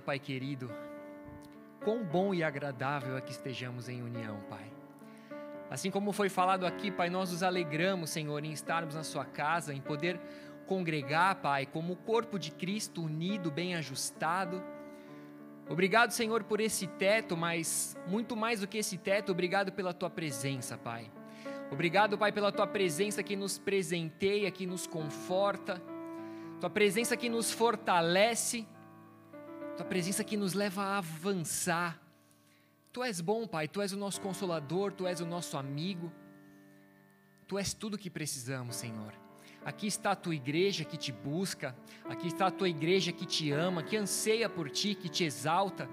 Pai querido. Quão bom e agradável é que estejamos em união, Pai. Assim como foi falado aqui, Pai, nós nos alegramos, Senhor, em estarmos na Sua casa, em poder congregar, Pai, como o corpo de Cristo unido, bem ajustado. Obrigado, Senhor, por esse teto, mas muito mais do que esse teto, obrigado pela Tua presença, Pai. Obrigado, Pai, pela Tua presença que nos presenteia, que nos conforta, Tua presença que nos fortalece tua presença que nos leva a avançar. Tu és bom, Pai, Tu és o nosso consolador, Tu és o nosso amigo, Tu és tudo o que precisamos, Senhor. Aqui está a tua igreja que te busca, aqui está a tua igreja que te ama, que anseia por ti, que te exalta.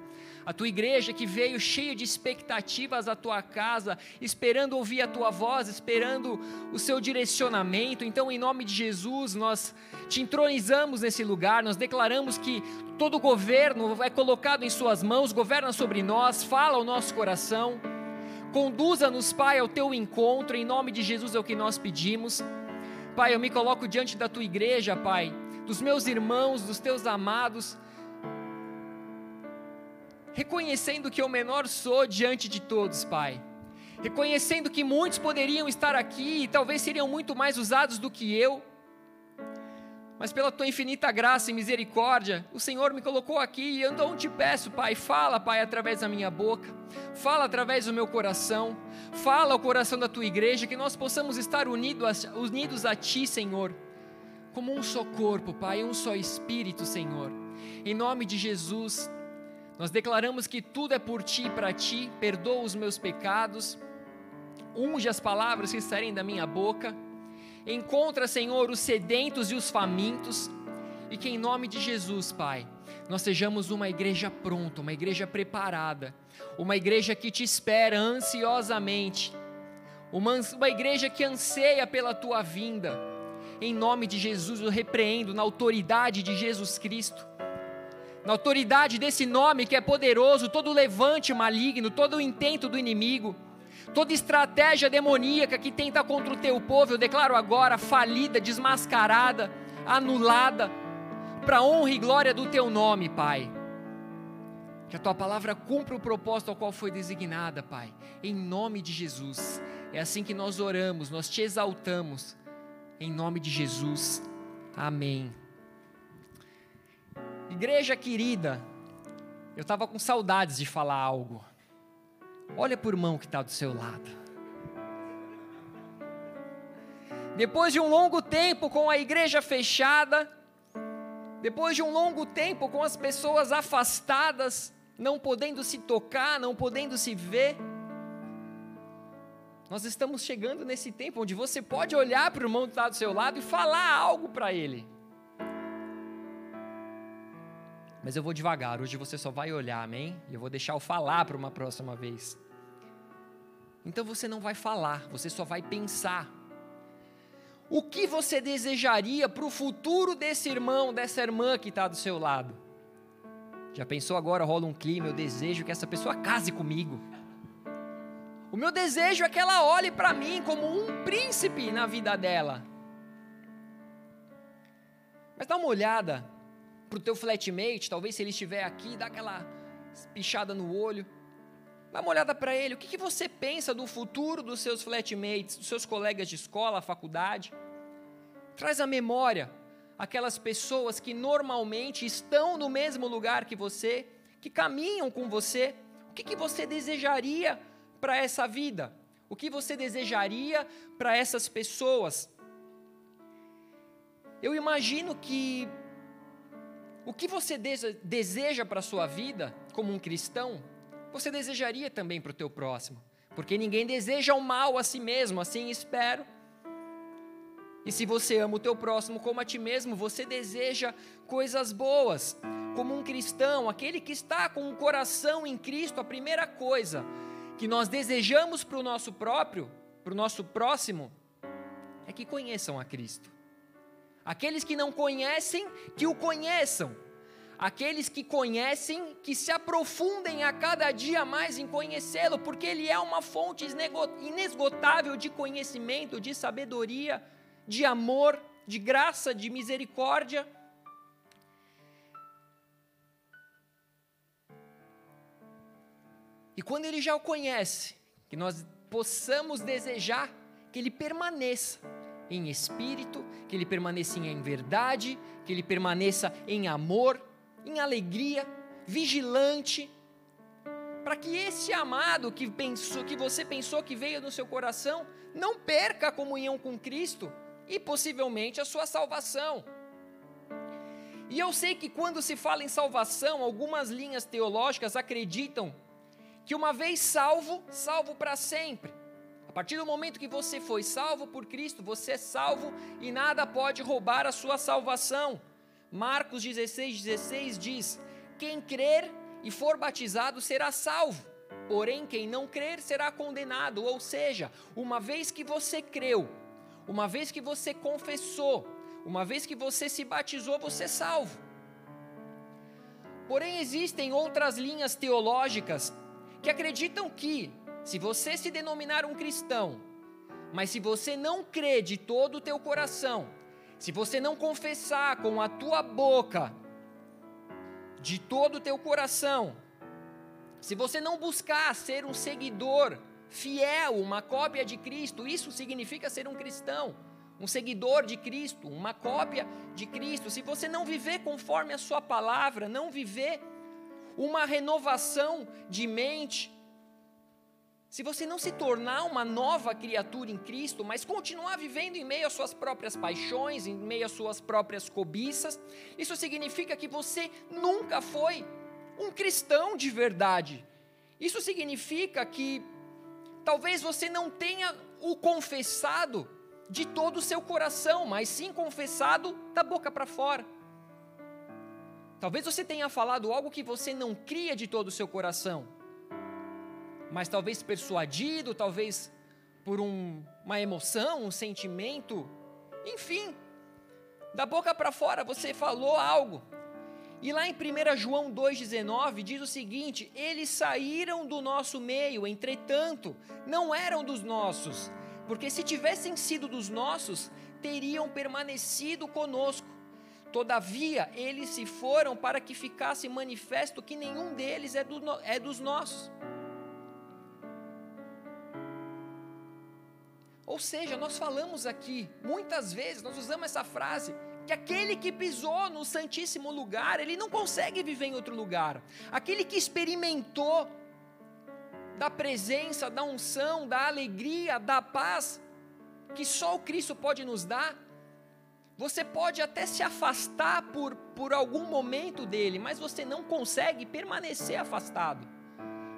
A tua igreja que veio cheia de expectativas à tua casa, esperando ouvir a tua voz, esperando o seu direcionamento. Então, em nome de Jesus, nós te entronizamos nesse lugar, nós declaramos que todo governo é colocado em Suas mãos, governa sobre nós, fala ao nosso coração. Conduza-nos, Pai, ao teu encontro, em nome de Jesus é o que nós pedimos. Pai, eu me coloco diante da tua igreja, Pai, dos meus irmãos, dos teus amados, reconhecendo que eu menor sou diante de todos, Pai. Reconhecendo que muitos poderiam estar aqui e talvez seriam muito mais usados do que eu. Mas pela tua infinita graça e misericórdia, o Senhor me colocou aqui e eu então te peço, Pai, fala, Pai, através da minha boca, fala através do meu coração, fala ao coração da tua igreja, que nós possamos estar unidos a, unidos a Ti, Senhor, como um só corpo, Pai, um só espírito, Senhor. Em nome de Jesus, nós declaramos que tudo é por Ti e para Ti, perdoa os meus pecados, unge as palavras que saírem da minha boca Encontra, Senhor, os sedentos e os famintos, e que em nome de Jesus, Pai, nós sejamos uma igreja pronta, uma igreja preparada, uma igreja que te espera ansiosamente, uma, uma igreja que anseia pela tua vinda. Em nome de Jesus, eu repreendo na autoridade de Jesus Cristo, na autoridade desse nome que é poderoso, todo levante maligno, todo intento do inimigo Toda estratégia demoníaca que tenta contra o teu povo, eu declaro agora falida, desmascarada, anulada, para honra e glória do teu nome, Pai. Que a tua palavra cumpra o propósito ao qual foi designada, Pai, em nome de Jesus. É assim que nós oramos, nós te exaltamos, em nome de Jesus. Amém. Igreja querida, eu estava com saudades de falar algo. Olha por mão que está do seu lado. Depois de um longo tempo com a igreja fechada, depois de um longo tempo com as pessoas afastadas, não podendo se tocar, não podendo se ver, nós estamos chegando nesse tempo onde você pode olhar para o irmão que está do seu lado e falar algo para ele. Mas eu vou devagar, hoje você só vai olhar, amém? E eu vou deixar o falar para uma próxima vez. Então você não vai falar, você só vai pensar. O que você desejaria para o futuro desse irmão, dessa irmã que está do seu lado? Já pensou agora, rola um clima, eu desejo que essa pessoa case comigo. O meu desejo é que ela olhe para mim como um príncipe na vida dela. Mas dá uma olhada para o teu flatmate, talvez se ele estiver aqui, dá aquela pichada no olho. Dá uma olhada para ele, o que, que você pensa do futuro dos seus flatmates, dos seus colegas de escola, faculdade? Traz à memória aquelas pessoas que normalmente estão no mesmo lugar que você, que caminham com você. O que, que você desejaria para essa vida? O que você desejaria para essas pessoas? Eu imagino que o que você deseja para a sua vida, como um cristão, você desejaria também para o teu próximo. Porque ninguém deseja o mal a si mesmo, assim espero. E se você ama o teu próximo como a ti mesmo, você deseja coisas boas. Como um cristão, aquele que está com o coração em Cristo, a primeira coisa que nós desejamos para o nosso próprio, para o nosso próximo, é que conheçam a Cristo. Aqueles que não conhecem, que o conheçam. Aqueles que conhecem, que se aprofundem a cada dia mais em conhecê-lo, porque ele é uma fonte inesgotável de conhecimento, de sabedoria, de amor, de graça, de misericórdia. quando ele já o conhece, que nós possamos desejar que ele permaneça em espírito, que ele permaneça em verdade, que ele permaneça em amor, em alegria, vigilante, para que esse amado que pensou, que você pensou que veio no seu coração, não perca a comunhão com Cristo e possivelmente a sua salvação. E eu sei que quando se fala em salvação, algumas linhas teológicas acreditam que uma vez salvo, salvo para sempre. Partir do momento que você foi salvo por Cristo, você é salvo e nada pode roubar a sua salvação. Marcos 16, 16 diz: Quem crer e for batizado será salvo, porém quem não crer será condenado. Ou seja, uma vez que você creu, uma vez que você confessou, uma vez que você se batizou, você é salvo. Porém, existem outras linhas teológicas que acreditam que, se você se denominar um cristão, mas se você não crê de todo o teu coração, se você não confessar com a tua boca, de todo o teu coração, se você não buscar ser um seguidor fiel, uma cópia de Cristo, isso significa ser um cristão um seguidor de Cristo, uma cópia de Cristo, se você não viver conforme a Sua palavra, não viver uma renovação de mente, se você não se tornar uma nova criatura em Cristo, mas continuar vivendo em meio às suas próprias paixões, em meio às suas próprias cobiças, isso significa que você nunca foi um cristão de verdade. Isso significa que talvez você não tenha o confessado de todo o seu coração, mas sim confessado da boca para fora. Talvez você tenha falado algo que você não cria de todo o seu coração, mas talvez persuadido, talvez por um, uma emoção, um sentimento, enfim, da boca para fora você falou algo. E lá em 1 João 2,19 diz o seguinte: Eles saíram do nosso meio, entretanto, não eram dos nossos, porque se tivessem sido dos nossos, teriam permanecido conosco. Todavia, eles se foram para que ficasse manifesto que nenhum deles é, do, é dos nossos. Ou seja, nós falamos aqui, muitas vezes, nós usamos essa frase, que aquele que pisou no Santíssimo Lugar, ele não consegue viver em outro lugar. Aquele que experimentou da presença, da unção, da alegria, da paz que só o Cristo pode nos dar. Você pode até se afastar por, por algum momento dele, mas você não consegue permanecer afastado.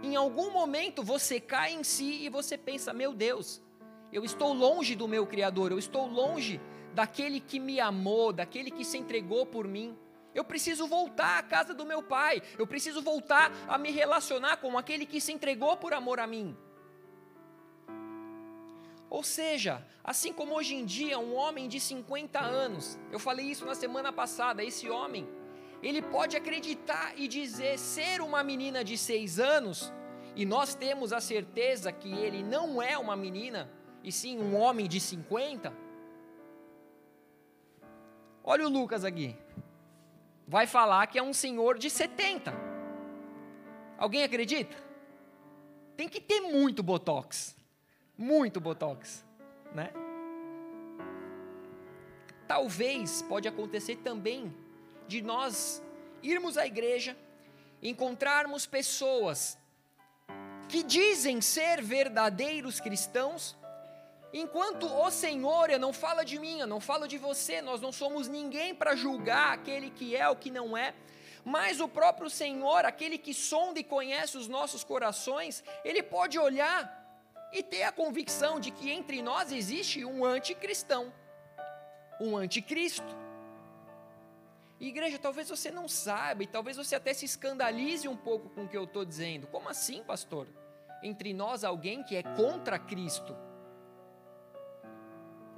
Em algum momento você cai em si e você pensa: meu Deus, eu estou longe do meu Criador, eu estou longe daquele que me amou, daquele que se entregou por mim. Eu preciso voltar à casa do meu pai. Eu preciso voltar a me relacionar com aquele que se entregou por amor a mim. Ou seja, assim como hoje em dia um homem de 50 anos, eu falei isso na semana passada, esse homem, ele pode acreditar e dizer ser uma menina de 6 anos, e nós temos a certeza que ele não é uma menina, e sim um homem de 50. Olha o Lucas aqui vai falar que é um senhor de 70. Alguém acredita? Tem que ter muito botox. Muito botox, né? Talvez pode acontecer também de nós irmos à igreja, encontrarmos pessoas que dizem ser verdadeiros cristãos, Enquanto o Senhor, não falo de mim, eu não falo de você, nós não somos ninguém para julgar aquele que é ou que não é, mas o próprio Senhor, aquele que sonda e conhece os nossos corações, ele pode olhar e ter a convicção de que entre nós existe um anticristão, um anticristo. igreja, talvez você não saiba, e talvez você até se escandalize um pouco com o que eu estou dizendo. Como assim, pastor? Entre nós alguém que é contra Cristo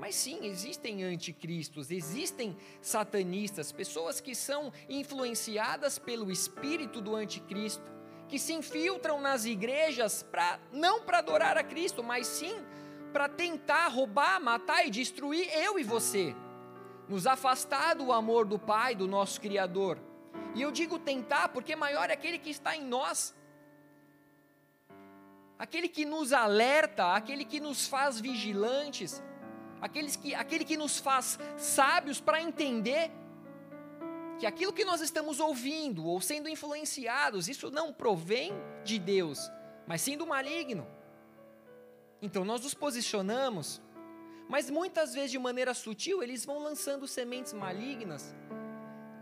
mas sim, existem anticristos, existem satanistas, pessoas que são influenciadas pelo espírito do anticristo, que se infiltram nas igrejas para não para adorar a Cristo, mas sim para tentar roubar, matar e destruir eu e você, nos afastar do amor do Pai, do nosso Criador. E eu digo tentar porque maior é aquele que está em nós. aquele que nos alerta, aquele que nos faz vigilantes, aqueles que, aquele que nos faz sábios para entender que aquilo que nós estamos ouvindo ou sendo influenciados, isso não provém de Deus, mas sim do maligno. Então nós nos posicionamos, mas muitas vezes de maneira sutil eles vão lançando sementes malignas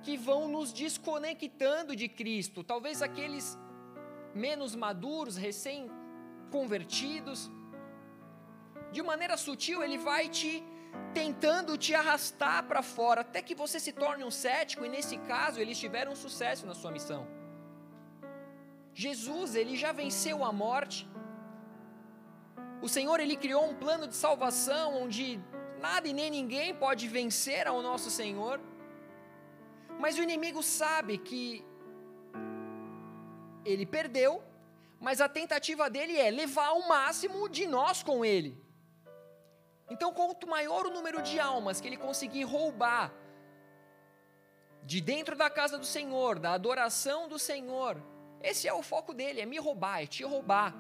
que vão nos desconectando de Cristo. Talvez aqueles menos maduros, recém-convertidos, de maneira sutil ele vai te tentando te arrastar para fora, até que você se torne um cético, e nesse caso eles tiveram sucesso na sua missão. Jesus, ele já venceu a morte. O Senhor, ele criou um plano de salvação onde nada e nem ninguém pode vencer ao nosso Senhor. Mas o inimigo sabe que ele perdeu, mas a tentativa dele é levar o máximo de nós com ele. Então, quanto maior o número de almas que ele conseguir roubar de dentro da casa do Senhor, da adoração do Senhor, esse é o foco dele, é me roubar, é te roubar.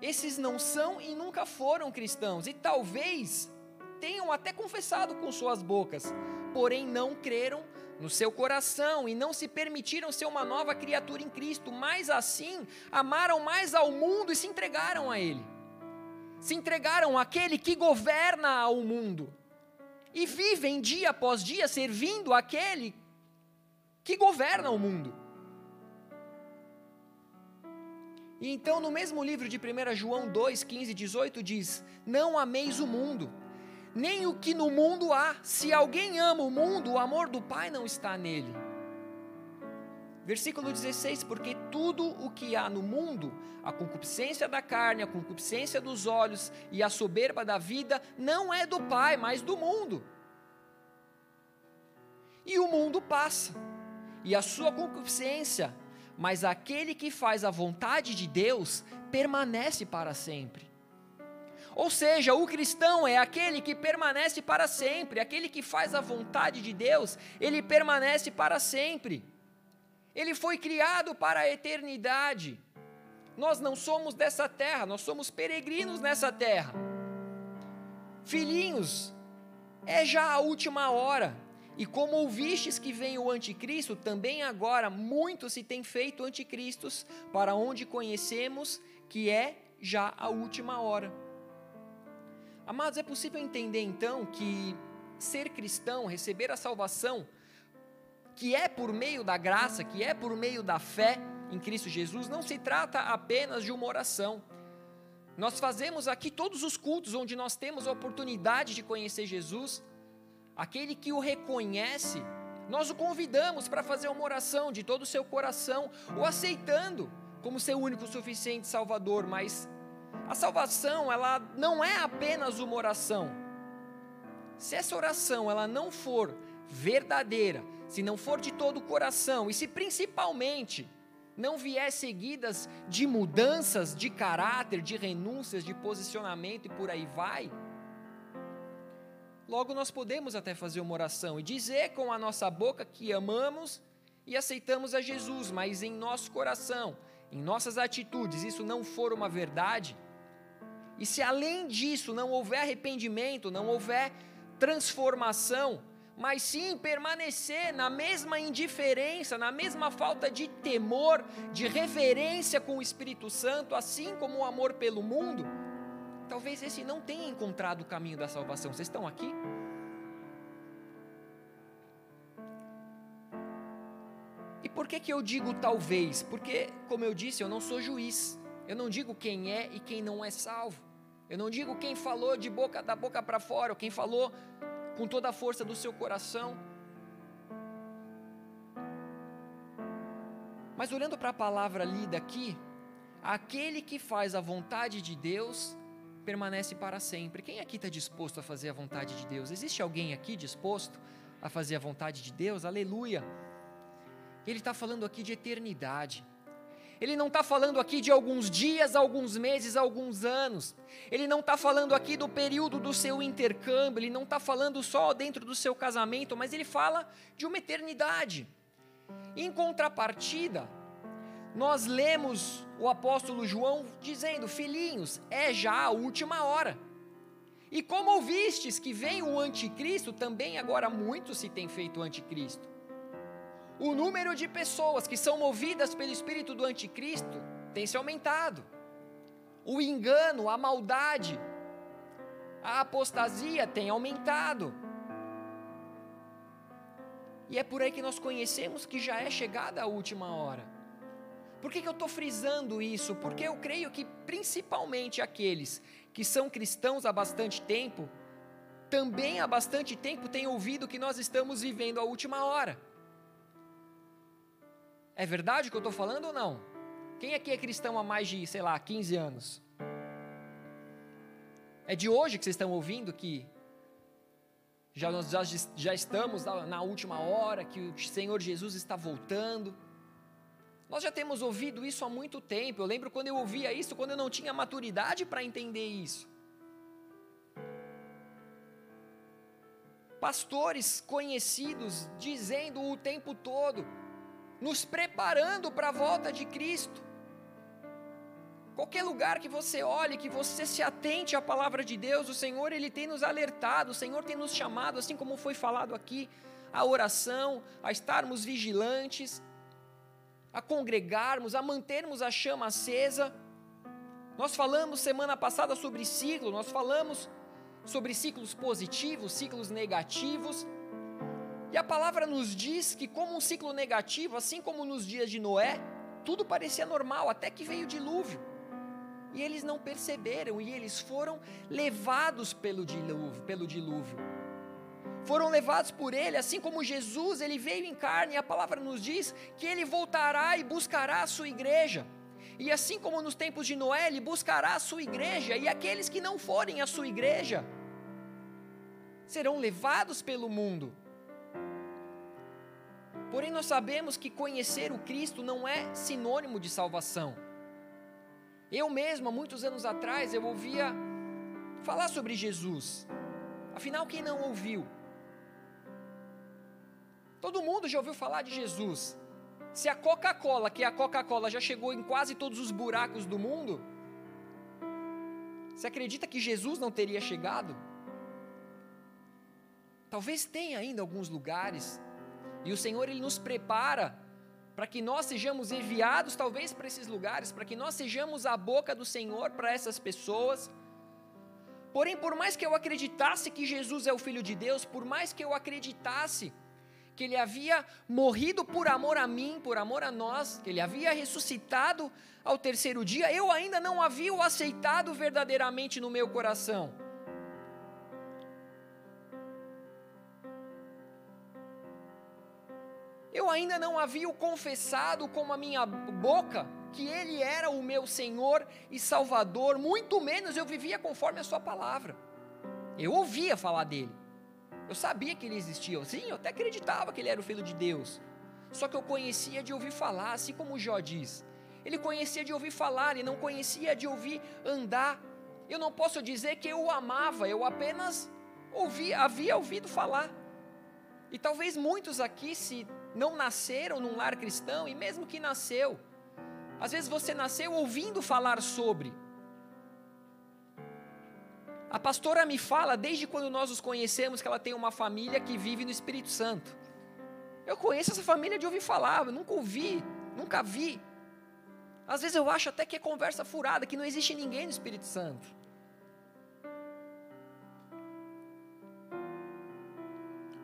Esses não são e nunca foram cristãos, e talvez tenham até confessado com suas bocas, porém não creram no seu coração e não se permitiram ser uma nova criatura em Cristo, mas assim amaram mais ao mundo e se entregaram a Ele se entregaram àquele que governa o mundo e vivem dia após dia servindo aquele que governa o mundo. E então, no mesmo livro de 1 João 2, 15 e 18, diz: Não ameis o mundo, nem o que no mundo há. Se alguém ama o mundo, o amor do Pai não está nele. Versículo 16: Porque tudo o que há no mundo, a concupiscência da carne, a concupiscência dos olhos e a soberba da vida, não é do Pai, mas do mundo. E o mundo passa, e a sua concupiscência, mas aquele que faz a vontade de Deus permanece para sempre. Ou seja, o cristão é aquele que permanece para sempre, aquele que faz a vontade de Deus, ele permanece para sempre. Ele foi criado para a eternidade. Nós não somos dessa terra, nós somos peregrinos nessa terra. Filhinhos, é já a última hora. E como ouvistes que vem o anticristo, também agora muito se tem feito anticristos, para onde conhecemos que é já a última hora. Amados, é possível entender então que ser cristão, receber a salvação, que é por meio da graça, que é por meio da fé em Cristo Jesus, não se trata apenas de uma oração. Nós fazemos aqui todos os cultos onde nós temos a oportunidade de conhecer Jesus, aquele que o reconhece, nós o convidamos para fazer uma oração de todo o seu coração, o aceitando como seu único suficiente Salvador, mas a salvação, ela não é apenas uma oração. Se essa oração ela não for verdadeira, se não for de todo o coração e se principalmente não vier seguidas de mudanças de caráter, de renúncias, de posicionamento e por aí vai, logo nós podemos até fazer uma oração e dizer com a nossa boca que amamos e aceitamos a Jesus, mas em nosso coração, em nossas atitudes, isso não for uma verdade, e se além disso não houver arrependimento, não houver transformação, mas sim permanecer na mesma indiferença, na mesma falta de temor, de reverência com o Espírito Santo, assim como o amor pelo mundo, talvez esse não tenha encontrado o caminho da salvação. Vocês estão aqui? E por que, que eu digo talvez? Porque, como eu disse, eu não sou juiz. Eu não digo quem é e quem não é salvo. Eu não digo quem falou de boca da boca para fora, ou quem falou com toda a força do seu coração. Mas olhando para a palavra lida aqui, aquele que faz a vontade de Deus permanece para sempre. Quem aqui está disposto a fazer a vontade de Deus? Existe alguém aqui disposto a fazer a vontade de Deus? Aleluia! Ele está falando aqui de eternidade. Ele não está falando aqui de alguns dias, alguns meses, alguns anos. Ele não está falando aqui do período do seu intercâmbio. Ele não está falando só dentro do seu casamento, mas ele fala de uma eternidade. Em contrapartida, nós lemos o apóstolo João dizendo: Filhinhos, é já a última hora. E como ouvistes que vem o anticristo, também agora muito se tem feito anticristo. O número de pessoas que são movidas pelo espírito do anticristo tem se aumentado. O engano, a maldade, a apostasia tem aumentado. E é por aí que nós conhecemos que já é chegada a última hora. Por que, que eu estou frisando isso? Porque eu creio que principalmente aqueles que são cristãos há bastante tempo, também há bastante tempo têm ouvido que nós estamos vivendo a última hora. É verdade o que eu estou falando ou não? Quem aqui é cristão há mais de, sei lá, 15 anos? É de hoje que vocês estão ouvindo que já, nós já, já estamos na, última hora, que o Senhor Jesus está voltando. Nós já temos ouvido isso há muito tempo. Eu lembro quando eu ouvia isso, quando eu não tinha maturidade para entender isso. Pastores conhecidos dizendo o tempo todo, nos preparando para a volta de Cristo. Qualquer lugar que você olhe, que você se atente à palavra de Deus, o Senhor ele tem nos alertado, o Senhor tem nos chamado, assim como foi falado aqui, à oração, a estarmos vigilantes, a congregarmos, a mantermos a chama acesa. Nós falamos semana passada sobre ciclo, nós falamos sobre ciclos positivos, ciclos negativos. E a palavra nos diz que, como um ciclo negativo, assim como nos dias de Noé, tudo parecia normal, até que veio o dilúvio. E eles não perceberam, e eles foram levados pelo dilúvio. Pelo dilúvio foram levados por ele, assim como Jesus, ele veio em carne, e a palavra nos diz que ele voltará e buscará a sua igreja. E assim como nos tempos de Noé, ele buscará a sua igreja, e aqueles que não forem a sua igreja serão levados pelo mundo. Porém, nós sabemos que conhecer o Cristo não é sinônimo de salvação. Eu mesmo, há muitos anos atrás, eu ouvia falar sobre Jesus. Afinal, quem não ouviu? Todo mundo já ouviu falar de Jesus. Se a Coca-Cola, que é a Coca-Cola, já chegou em quase todos os buracos do mundo, você acredita que Jesus não teria chegado? Talvez tenha ainda alguns lugares, e o Senhor ele nos prepara para que nós sejamos enviados talvez para esses lugares, para que nós sejamos a boca do Senhor para essas pessoas. Porém, por mais que eu acreditasse que Jesus é o Filho de Deus, por mais que eu acreditasse que ele havia morrido por amor a mim, por amor a nós, que ele havia ressuscitado ao terceiro dia, eu ainda não havia o aceitado verdadeiramente no meu coração. Eu ainda não havia confessado com a minha boca que Ele era o meu Senhor e Salvador, muito menos eu vivia conforme a Sua palavra. Eu ouvia falar dele. Eu sabia que ele existia. Sim, eu até acreditava que ele era o filho de Deus. Só que eu conhecia de ouvir falar, assim como Jó diz. Ele conhecia de ouvir falar e não conhecia de ouvir andar. Eu não posso dizer que eu o amava, eu apenas ouvia, havia ouvido falar. E talvez muitos aqui, se não nasceram num lar cristão, e mesmo que nasceu, às vezes você nasceu ouvindo falar sobre, a pastora me fala, desde quando nós os conhecemos, que ela tem uma família que vive no Espírito Santo. Eu conheço essa família de ouvir falar, eu nunca ouvi, nunca vi. Às vezes eu acho até que é conversa furada, que não existe ninguém no Espírito Santo.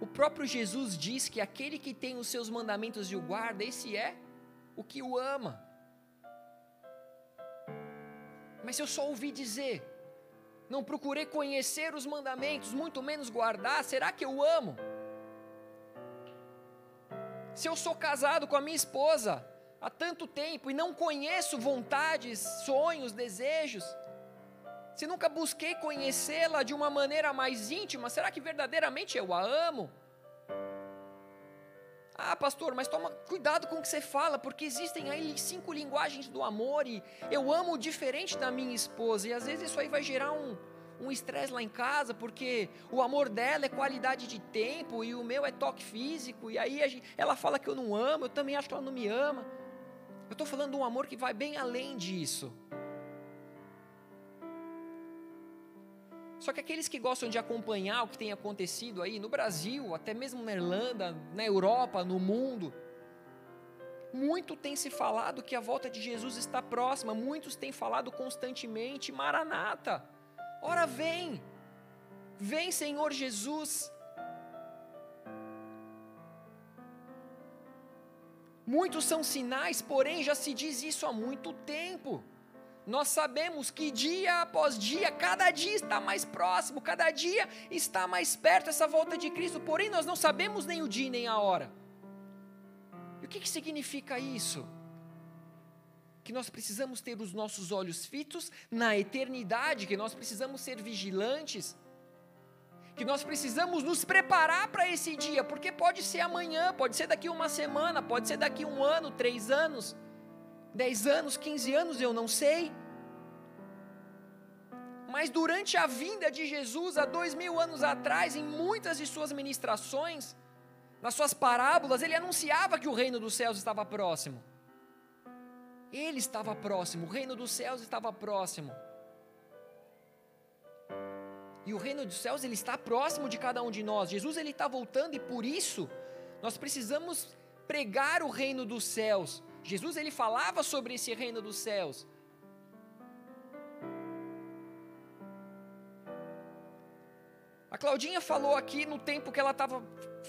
O próprio Jesus diz que aquele que tem os seus mandamentos e o guarda, esse é o que o ama. Mas eu só ouvi dizer, não procurei conhecer os mandamentos, muito menos guardar, será que eu amo? Se eu sou casado com a minha esposa há tanto tempo e não conheço vontades, sonhos, desejos, se nunca busquei conhecê-la de uma maneira mais íntima, será que verdadeiramente eu a amo? Ah, pastor, mas toma cuidado com o que você fala, porque existem aí cinco linguagens do amor e eu amo diferente da minha esposa, e às vezes isso aí vai gerar um um estresse lá em casa, porque o amor dela é qualidade de tempo e o meu é toque físico, e aí gente, ela fala que eu não amo, eu também acho que ela não me ama. Eu estou falando de um amor que vai bem além disso. Só que aqueles que gostam de acompanhar o que tem acontecido aí no Brasil, até mesmo na Irlanda, na Europa, no mundo, muito tem se falado que a volta de Jesus está próxima, muitos têm falado constantemente: Maranata, ora vem, vem Senhor Jesus. Muitos são sinais, porém já se diz isso há muito tempo. Nós sabemos que dia após dia, cada dia está mais próximo, cada dia está mais perto essa volta de Cristo, porém nós não sabemos nem o dia nem a hora. E o que, que significa isso? Que nós precisamos ter os nossos olhos fitos na eternidade, que nós precisamos ser vigilantes, que nós precisamos nos preparar para esse dia, porque pode ser amanhã, pode ser daqui uma semana, pode ser daqui um ano, três anos, dez anos, quinze anos, eu não sei. Mas durante a vinda de Jesus, há dois mil anos atrás, em muitas de suas ministrações, nas suas parábolas, ele anunciava que o reino dos céus estava próximo. Ele estava próximo, o reino dos céus estava próximo. E o reino dos céus ele está próximo de cada um de nós. Jesus ele está voltando e por isso nós precisamos pregar o reino dos céus. Jesus ele falava sobre esse reino dos céus. A Claudinha falou aqui no tempo que ela estava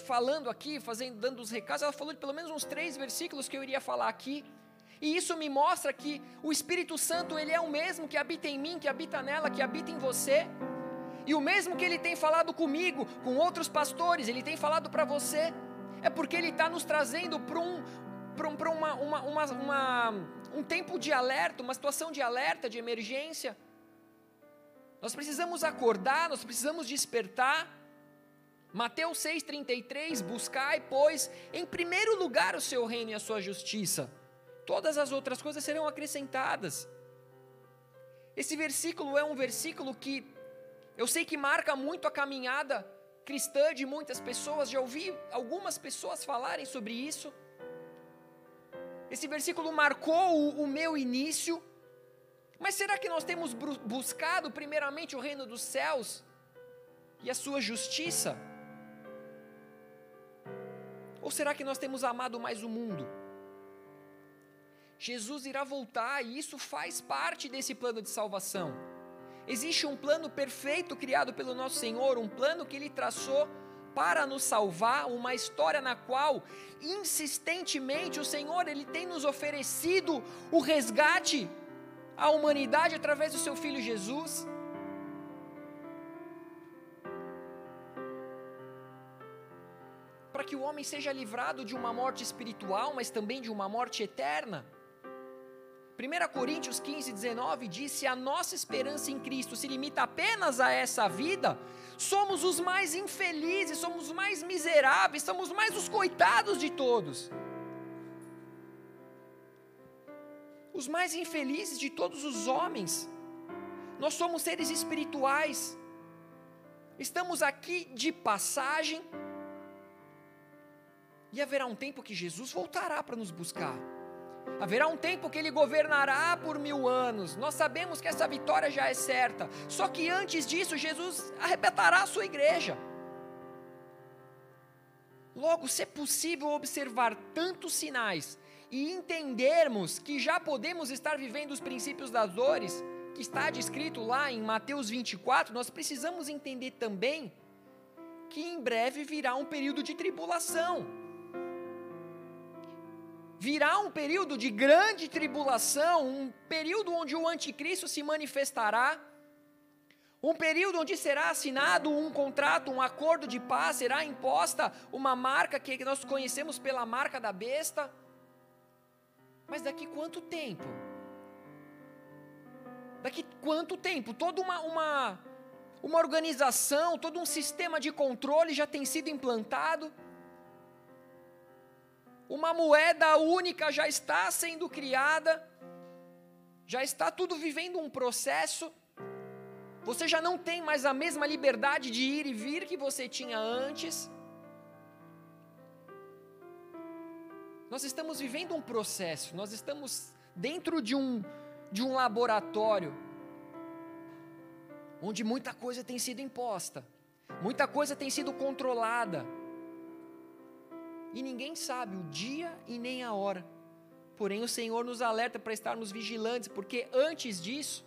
falando aqui, fazendo, dando os recados, ela falou de pelo menos uns três versículos que eu iria falar aqui. E isso me mostra que o Espírito Santo ele é o mesmo que habita em mim, que habita nela, que habita em você. E o mesmo que ele tem falado comigo, com outros pastores, ele tem falado para você, é porque ele está nos trazendo para um, para uma, uma, uma, uma, um tempo de alerta, uma situação de alerta, de emergência. Nós precisamos acordar, nós precisamos despertar. Mateus 6,33: Buscai, pois, em primeiro lugar o seu reino e a sua justiça, todas as outras coisas serão acrescentadas. Esse versículo é um versículo que eu sei que marca muito a caminhada cristã de muitas pessoas, já ouvi algumas pessoas falarem sobre isso. Esse versículo marcou o, o meu início, mas será que nós temos buscado primeiramente o reino dos céus e a sua justiça? Ou será que nós temos amado mais o mundo? Jesus irá voltar e isso faz parte desse plano de salvação. Existe um plano perfeito criado pelo nosso Senhor, um plano que Ele traçou para nos salvar, uma história na qual insistentemente o Senhor ele tem nos oferecido o resgate à humanidade através do seu filho Jesus. Para que o homem seja livrado de uma morte espiritual, mas também de uma morte eterna. 1 Coríntios 15, 19 diz: se a nossa esperança em Cristo se limita apenas a essa vida, somos os mais infelizes, somos os mais miseráveis, somos mais os coitados de todos. Os mais infelizes de todos os homens. Nós somos seres espirituais, estamos aqui de passagem, e haverá um tempo que Jesus voltará para nos buscar. Haverá um tempo que ele governará por mil anos. Nós sabemos que essa vitória já é certa. Só que antes disso, Jesus arrebatará a sua igreja. Logo, se é possível observar tantos sinais e entendermos que já podemos estar vivendo os princípios das dores, que está descrito lá em Mateus 24, nós precisamos entender também que em breve virá um período de tribulação virá um período de grande tribulação, um período onde o anticristo se manifestará, um período onde será assinado um contrato, um acordo de paz, será imposta uma marca que nós conhecemos pela marca da besta. Mas daqui quanto tempo? Daqui quanto tempo? Toda uma, uma, uma organização, todo um sistema de controle já tem sido implantado uma moeda única já está sendo criada, já está tudo vivendo um processo. Você já não tem mais a mesma liberdade de ir e vir que você tinha antes. Nós estamos vivendo um processo, nós estamos dentro de um, de um laboratório onde muita coisa tem sido imposta, muita coisa tem sido controlada, e ninguém sabe o dia e nem a hora. Porém, o Senhor nos alerta para estarmos vigilantes, porque antes disso,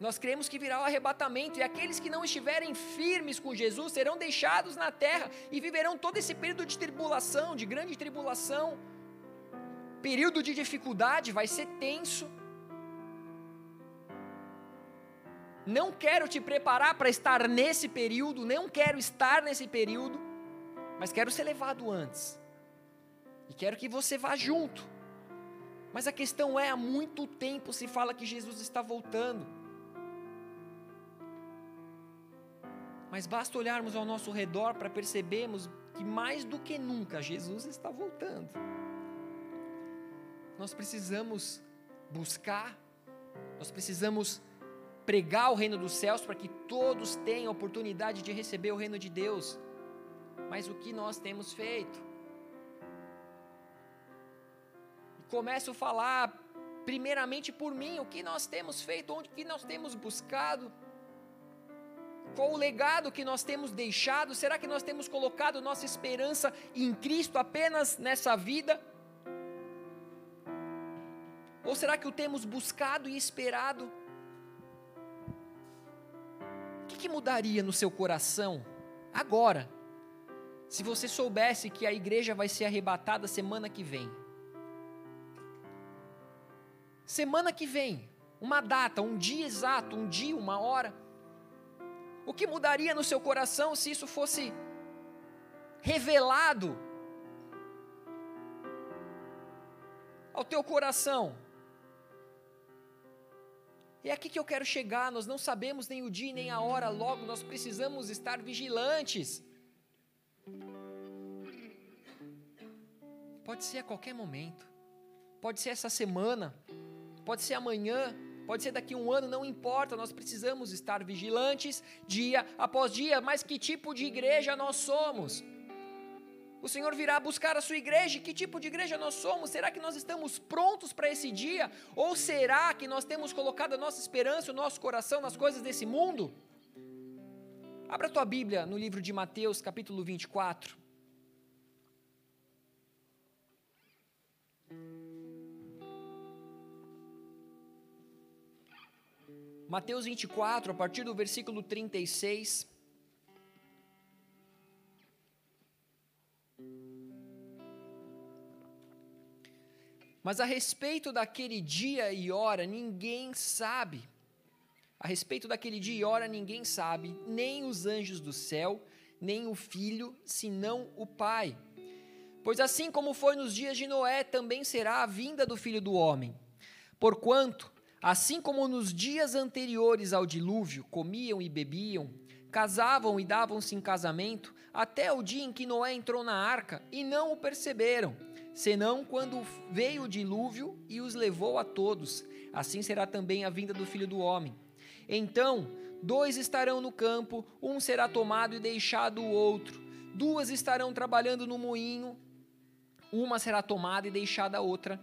nós cremos que virá o arrebatamento, e aqueles que não estiverem firmes com Jesus serão deixados na terra e viverão todo esse período de tribulação, de grande tribulação. Período de dificuldade vai ser tenso. Não quero te preparar para estar nesse período, não quero estar nesse período, mas quero ser levado antes. E quero que você vá junto. Mas a questão é: há muito tempo se fala que Jesus está voltando. Mas basta olharmos ao nosso redor para percebermos que mais do que nunca Jesus está voltando. Nós precisamos buscar, nós precisamos pregar o reino dos céus para que todos tenham a oportunidade de receber o reino de Deus. Mas o que nós temos feito? começo a falar primeiramente por mim, o que nós temos feito, onde que nós temos buscado, qual o legado que nós temos deixado? Será que nós temos colocado nossa esperança em Cristo apenas nessa vida? Ou será que o temos buscado e esperado? O que, que mudaria no seu coração agora, se você soubesse que a igreja vai ser arrebatada semana que vem? Semana que vem, uma data, um dia exato, um dia, uma hora. O que mudaria no seu coração se isso fosse revelado ao teu coração? É aqui que eu quero chegar. Nós não sabemos nem o dia nem a hora, logo nós precisamos estar vigilantes. Pode ser a qualquer momento, pode ser essa semana, pode ser amanhã, pode ser daqui a um ano, não importa, nós precisamos estar vigilantes dia após dia. Mas que tipo de igreja nós somos? O Senhor virá buscar a sua igreja. Que tipo de igreja nós somos? Será que nós estamos prontos para esse dia? Ou será que nós temos colocado a nossa esperança, o nosso coração nas coisas desse mundo? Abra a tua Bíblia no livro de Mateus, capítulo 24. Mateus 24, a partir do versículo 36. Mas a respeito daquele dia e hora, ninguém sabe. A respeito daquele dia e hora, ninguém sabe, nem os anjos do céu, nem o filho, senão o Pai. Pois assim como foi nos dias de Noé, também será a vinda do filho do homem. Porquanto Assim como nos dias anteriores ao dilúvio, comiam e bebiam, casavam e davam-se em casamento, até o dia em que Noé entrou na arca e não o perceberam, senão quando veio o dilúvio e os levou a todos. Assim será também a vinda do filho do homem. Então, dois estarão no campo, um será tomado e deixado o outro, duas estarão trabalhando no moinho, uma será tomada e deixada a outra.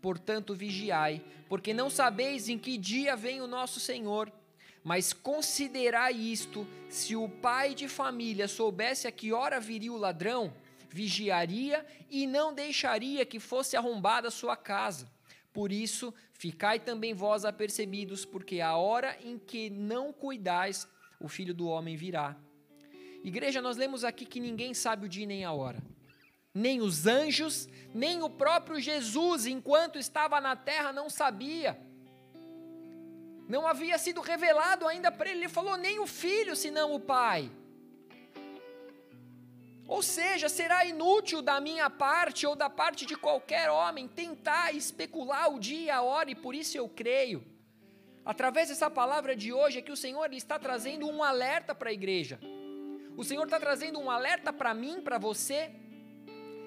Portanto, vigiai, porque não sabeis em que dia vem o nosso Senhor. Mas considerai isto: se o pai de família soubesse a que hora viria o ladrão, vigiaria e não deixaria que fosse arrombada a sua casa. Por isso, ficai também vós apercebidos, porque a hora em que não cuidais, o filho do homem virá. Igreja, nós lemos aqui que ninguém sabe o dia nem a hora nem os anjos, nem o próprio Jesus, enquanto estava na terra, não sabia. Não havia sido revelado ainda para ele. Ele falou: nem o filho, senão o pai. Ou seja, será inútil da minha parte ou da parte de qualquer homem tentar especular o dia, a hora, e por isso eu creio. Através dessa palavra de hoje é que o Senhor ele está trazendo um alerta para a igreja. O Senhor está trazendo um alerta para mim, para você,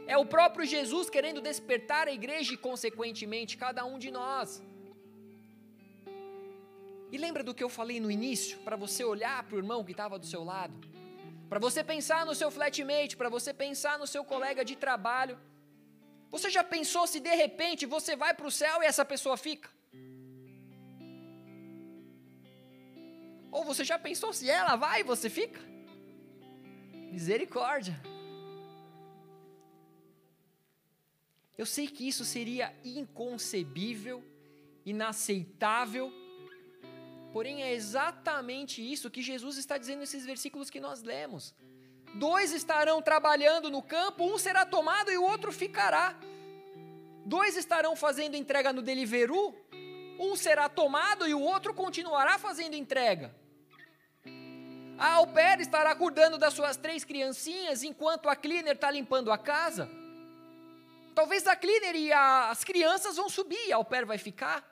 é o próprio Jesus querendo despertar a igreja e, consequentemente, cada um de nós. E lembra do que eu falei no início? Para você olhar para o irmão que estava do seu lado, para você pensar no seu flatmate, para você pensar no seu colega de trabalho, Você já pensou se de repente você vai para o céu e essa pessoa fica? Ou você já pensou se ela vai e você fica? Misericórdia. Eu sei que isso seria inconcebível, inaceitável, porém é exatamente isso que Jesus está dizendo nesses versículos que nós lemos. Dois estarão trabalhando no campo, um será tomado e o outro ficará. Dois estarão fazendo entrega no Deliveroo, um será tomado e o outro continuará fazendo entrega. A au pair estará cuidando das suas três criancinhas enquanto a cleaner está limpando a casa. Talvez a cleaner e a, as crianças vão subir e a au pair vai ficar.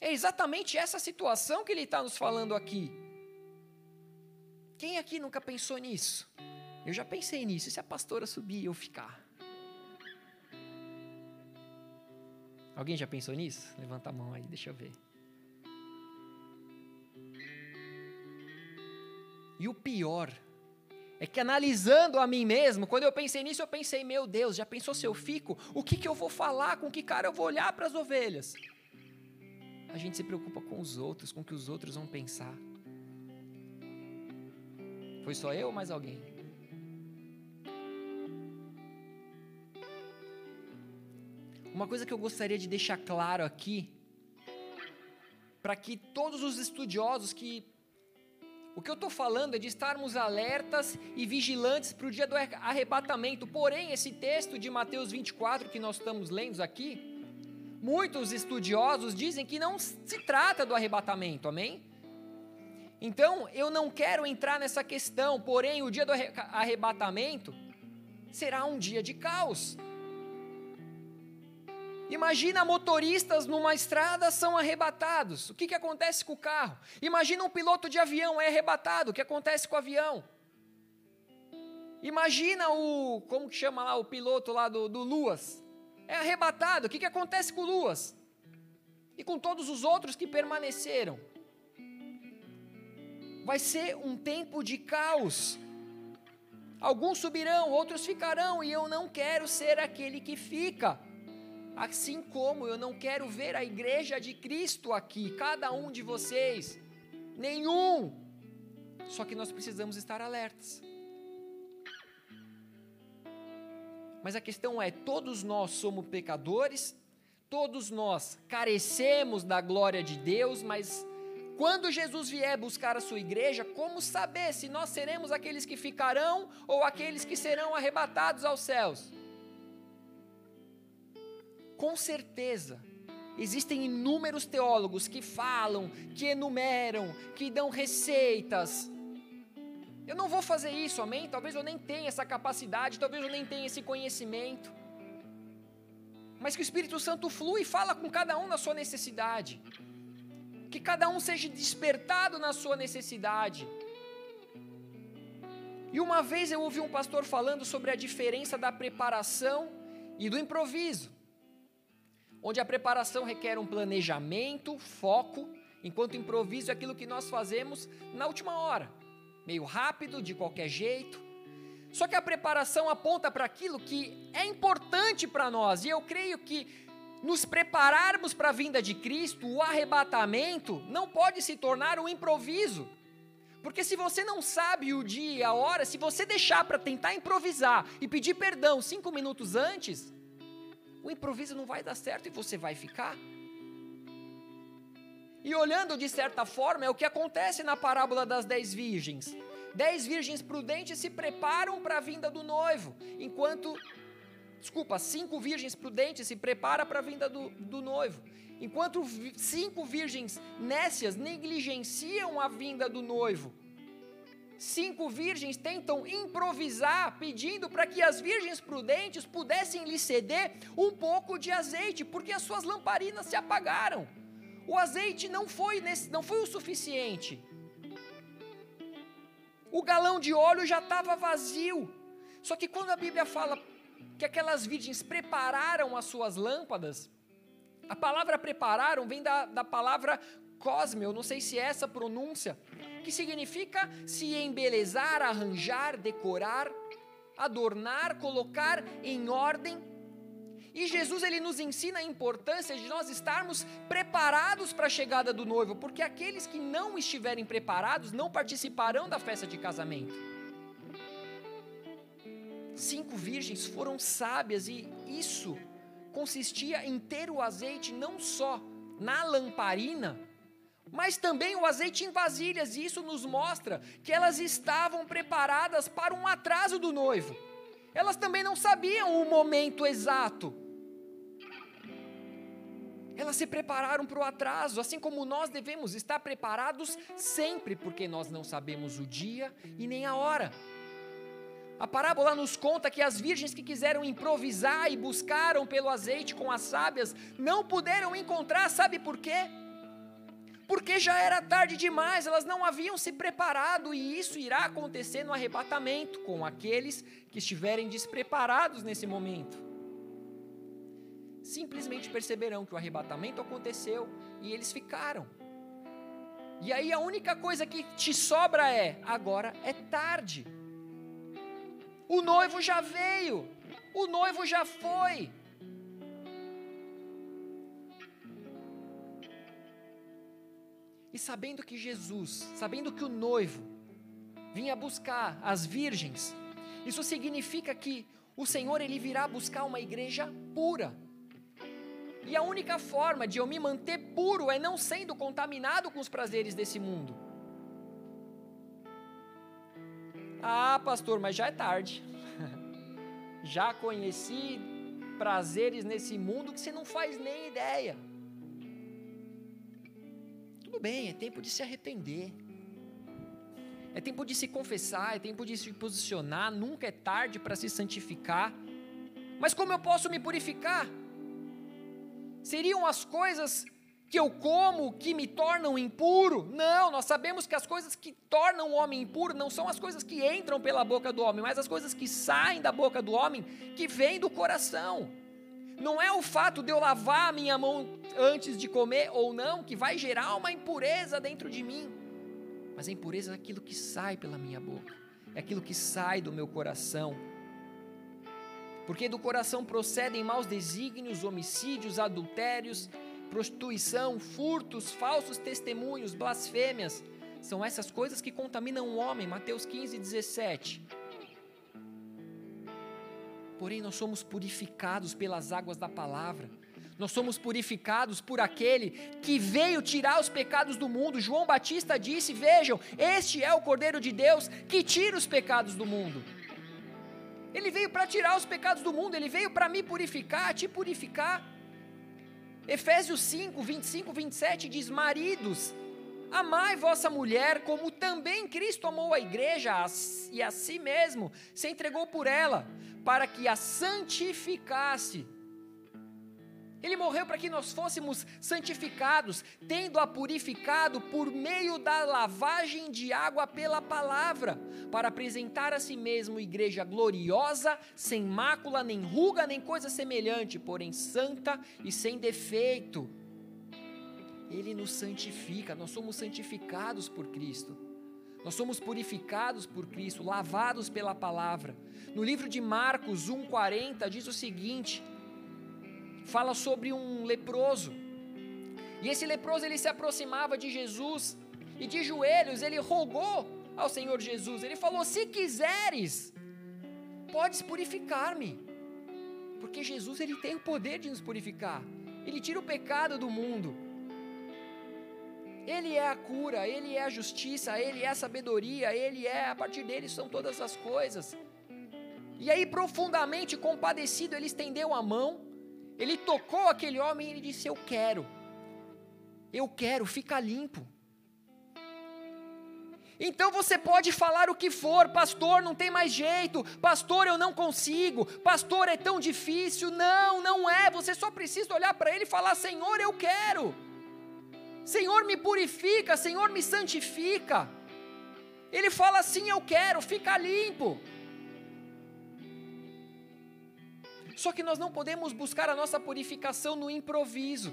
É exatamente essa situação que ele está nos falando aqui. Quem aqui nunca pensou nisso? Eu já pensei nisso. E se a pastora subir e eu ficar? Alguém já pensou nisso? Levanta a mão aí, deixa eu ver. E o pior é que analisando a mim mesmo, quando eu pensei nisso, eu pensei, meu Deus, já pensou se eu fico? O que, que eu vou falar? Com que cara eu vou olhar para as ovelhas? A gente se preocupa com os outros, com o que os outros vão pensar. Foi só eu ou mais alguém? Uma coisa que eu gostaria de deixar claro aqui, para que todos os estudiosos que. O que eu estou falando é de estarmos alertas e vigilantes para o dia do arrebatamento. Porém, esse texto de Mateus 24 que nós estamos lendo aqui, muitos estudiosos dizem que não se trata do arrebatamento, amém? Então, eu não quero entrar nessa questão, porém, o dia do arrebatamento será um dia de caos. Imagina motoristas numa estrada são arrebatados. O que, que acontece com o carro? Imagina um piloto de avião é arrebatado. O que acontece com o avião? Imagina o. Como que chama lá o piloto lá do, do Luas? É arrebatado. O que, que acontece com o Luas? E com todos os outros que permaneceram? vai ser um tempo de caos. Alguns subirão, outros ficarão, e eu não quero ser aquele que fica. Assim como eu não quero ver a igreja de Cristo aqui, cada um de vocês, nenhum. Só que nós precisamos estar alertas. Mas a questão é: todos nós somos pecadores, todos nós carecemos da glória de Deus, mas quando Jesus vier buscar a sua igreja, como saber se nós seremos aqueles que ficarão ou aqueles que serão arrebatados aos céus? Com certeza, existem inúmeros teólogos que falam, que enumeram, que dão receitas. Eu não vou fazer isso, amém? Talvez eu nem tenha essa capacidade, talvez eu nem tenha esse conhecimento. Mas que o Espírito Santo flui e fala com cada um na sua necessidade que cada um seja despertado na sua necessidade. E uma vez eu ouvi um pastor falando sobre a diferença da preparação e do improviso, onde a preparação requer um planejamento, foco, enquanto improviso é aquilo que nós fazemos na última hora, meio rápido, de qualquer jeito. Só que a preparação aponta para aquilo que é importante para nós, e eu creio que nos prepararmos para a vinda de Cristo, o arrebatamento não pode se tornar um improviso. Porque se você não sabe o dia e a hora, se você deixar para tentar improvisar e pedir perdão cinco minutos antes, o improviso não vai dar certo e você vai ficar. E olhando de certa forma, é o que acontece na parábola das dez virgens. Dez virgens prudentes se preparam para a vinda do noivo, enquanto desculpa, cinco virgens prudentes se prepara para a vinda do, do noivo. Enquanto cinco virgens nécias negligenciam a vinda do noivo. Cinco virgens tentam improvisar, pedindo para que as virgens prudentes pudessem lhe ceder um pouco de azeite, porque as suas lamparinas se apagaram. O azeite não foi, nesse, não foi o suficiente. O galão de óleo já estava vazio. Só que quando a Bíblia fala que aquelas virgens prepararam as suas lâmpadas. A palavra prepararam vem da, da palavra cosme, eu não sei se é essa pronúncia, que significa se embelezar, arranjar, decorar, adornar, colocar em ordem. E Jesus ele nos ensina a importância de nós estarmos preparados para a chegada do noivo, porque aqueles que não estiverem preparados não participarão da festa de casamento. Cinco virgens foram sábias e isso consistia em ter o azeite não só na lamparina, mas também o azeite em vasilhas, e isso nos mostra que elas estavam preparadas para um atraso do noivo. Elas também não sabiam o momento exato. Elas se prepararam para o atraso, assim como nós devemos estar preparados sempre, porque nós não sabemos o dia e nem a hora. A parábola nos conta que as virgens que quiseram improvisar e buscaram pelo azeite com as sábias não puderam encontrar, sabe por quê? Porque já era tarde demais, elas não haviam se preparado e isso irá acontecer no arrebatamento com aqueles que estiverem despreparados nesse momento. Simplesmente perceberão que o arrebatamento aconteceu e eles ficaram. E aí a única coisa que te sobra é: agora é tarde. O noivo já veio, o noivo já foi. E sabendo que Jesus, sabendo que o noivo vinha buscar as virgens, isso significa que o Senhor ele virá buscar uma igreja pura. E a única forma de eu me manter puro é não sendo contaminado com os prazeres desse mundo. Ah, pastor, mas já é tarde. já conheci prazeres nesse mundo que você não faz nem ideia. Tudo bem, é tempo de se arrepender. É tempo de se confessar, é tempo de se posicionar, nunca é tarde para se santificar. Mas como eu posso me purificar? Seriam as coisas que eu como que me tornam impuro. Não, nós sabemos que as coisas que tornam o homem impuro não são as coisas que entram pela boca do homem, mas as coisas que saem da boca do homem, que vêm do coração. Não é o fato de eu lavar a minha mão antes de comer ou não que vai gerar uma impureza dentro de mim, mas a impureza é aquilo que sai pela minha boca, é aquilo que sai do meu coração. Porque do coração procedem maus desígnios, homicídios, adultérios, prostituição, furtos, falsos testemunhos, blasfêmias. São essas coisas que contaminam o homem. Mateus 15, 17. Porém, nós somos purificados pelas águas da palavra. Nós somos purificados por aquele que veio tirar os pecados do mundo. João Batista disse: Vejam, este é o Cordeiro de Deus que tira os pecados do mundo. Ele veio para tirar os pecados do mundo, ele veio para me purificar, te purificar. Efésios 5, 25, 27 diz: Maridos, amai vossa mulher, como também Cristo amou a igreja e a si mesmo se entregou por ela, para que a santificasse ele morreu para que nós fôssemos santificados, tendo-a purificado por meio da lavagem de água pela palavra, para apresentar a si mesmo igreja gloriosa, sem mácula, nem ruga, nem coisa semelhante, porém santa e sem defeito. Ele nos santifica, nós somos santificados por Cristo. Nós somos purificados por Cristo, lavados pela palavra. No livro de Marcos 1:40 diz o seguinte: fala sobre um leproso. E esse leproso ele se aproximava de Jesus e de joelhos ele rogou ao Senhor Jesus. Ele falou: "Se quiseres, podes purificar-me". Porque Jesus ele tem o poder de nos purificar. Ele tira o pecado do mundo. Ele é a cura, ele é a justiça, ele é a sabedoria, ele é, a partir dele são todas as coisas. E aí, profundamente compadecido, ele estendeu a mão ele tocou aquele homem e ele disse: Eu quero, eu quero, fica limpo. Então você pode falar o que for, pastor, não tem mais jeito, pastor, eu não consigo, pastor, é tão difícil. Não, não é. Você só precisa olhar para ele e falar: Senhor, eu quero. Senhor, me purifica, Senhor, me santifica. Ele fala assim: Eu quero, fica limpo. Só que nós não podemos buscar a nossa purificação no improviso.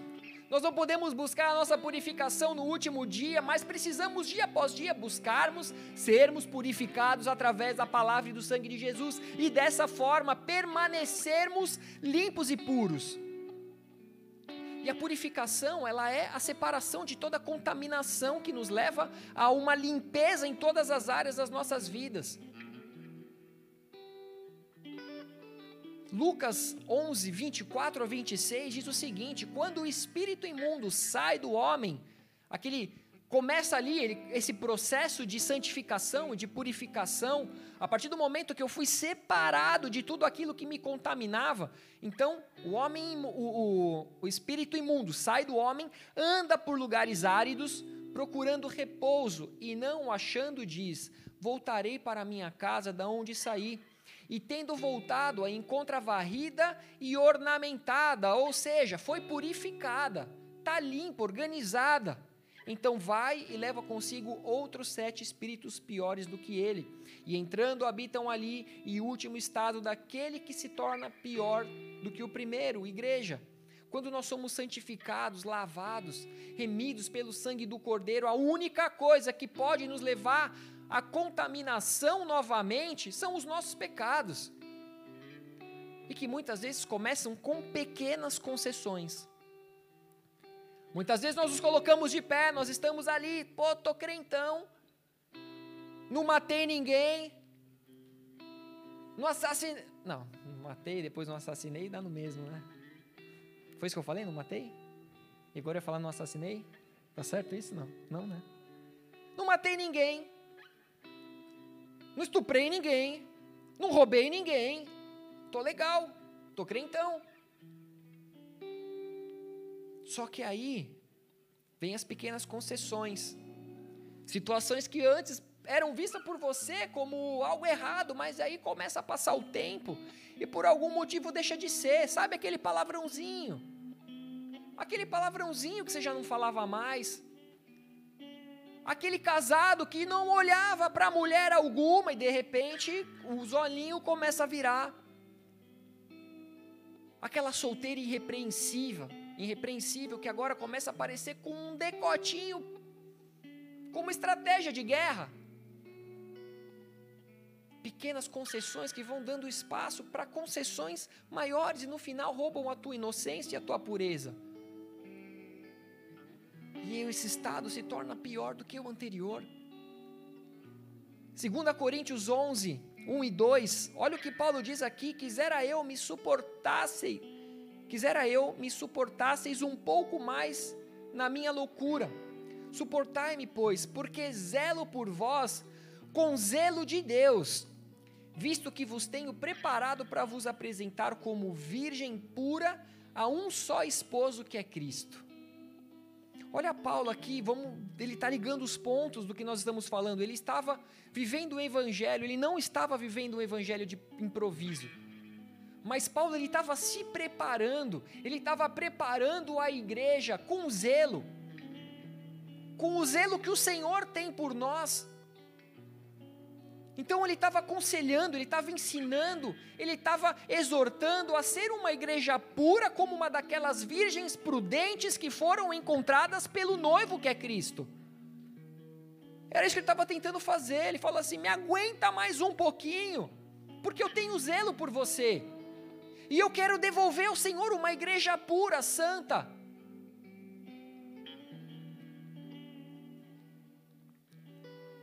Nós não podemos buscar a nossa purificação no último dia, mas precisamos dia após dia buscarmos sermos purificados através da palavra e do sangue de Jesus e dessa forma permanecermos limpos e puros. E a purificação, ela é a separação de toda contaminação que nos leva a uma limpeza em todas as áreas das nossas vidas. Lucas 11, 24 a 26 diz o seguinte: quando o espírito imundo sai do homem, aquele começa ali ele, esse processo de santificação, de purificação, a partir do momento que eu fui separado de tudo aquilo que me contaminava, então o homem, o, o, o espírito imundo sai do homem, anda por lugares áridos, procurando repouso e não achando, diz: voltarei para minha casa da onde saí e tendo voltado a encontra varrida e ornamentada, ou seja, foi purificada, está limpa, organizada. Então vai e leva consigo outros sete espíritos piores do que ele, e entrando habitam ali, e último estado daquele que se torna pior do que o primeiro, igreja. Quando nós somos santificados, lavados, remidos pelo sangue do Cordeiro, a única coisa que pode nos levar a contaminação novamente são os nossos pecados. E que muitas vezes começam com pequenas concessões. Muitas vezes nós nos colocamos de pé, nós estamos ali, pô, tô crentão, não matei ninguém, não assassinei. Não, matei, depois não assassinei, dá no mesmo, né? Foi isso que eu falei? Não matei? E agora eu falar não assassinei? Tá certo isso? Não, não, né? Não matei ninguém, não estuprei ninguém, não roubei ninguém, tô legal, tô crentão. Só que aí vem as pequenas concessões, situações que antes eram vistas por você como algo errado, mas aí começa a passar o tempo e por algum motivo deixa de ser, sabe aquele palavrãozinho? Aquele palavrãozinho que você já não falava mais, aquele casado que não olhava para mulher alguma e de repente o olhinho começa a virar. Aquela solteira irrepreensível, irrepreensível que agora começa a aparecer com um decotinho como estratégia de guerra. Pequenas concessões que vão dando espaço para concessões maiores e no final roubam a tua inocência e a tua pureza. E esse estado se torna pior do que o anterior. 2 Coríntios 11, 1 e 2, olha o que Paulo diz aqui: quisera eu me suportasse, quisera eu me suportasseis um pouco mais na minha loucura. Suportai-me, pois, porque zelo por vós com zelo de Deus, visto que vos tenho preparado para vos apresentar como virgem pura a um só esposo que é Cristo. Olha Paulo aqui, vamos, ele está ligando os pontos do que nós estamos falando. Ele estava vivendo o evangelho, ele não estava vivendo o evangelho de improviso. Mas Paulo ele estava se preparando, ele estava preparando a igreja com zelo, com o zelo que o Senhor tem por nós. Então ele estava aconselhando, ele estava ensinando, ele estava exortando a ser uma igreja pura, como uma daquelas virgens prudentes que foram encontradas pelo noivo que é Cristo. Era isso que ele estava tentando fazer. Ele falou assim: me aguenta mais um pouquinho, porque eu tenho zelo por você, e eu quero devolver ao Senhor uma igreja pura, santa.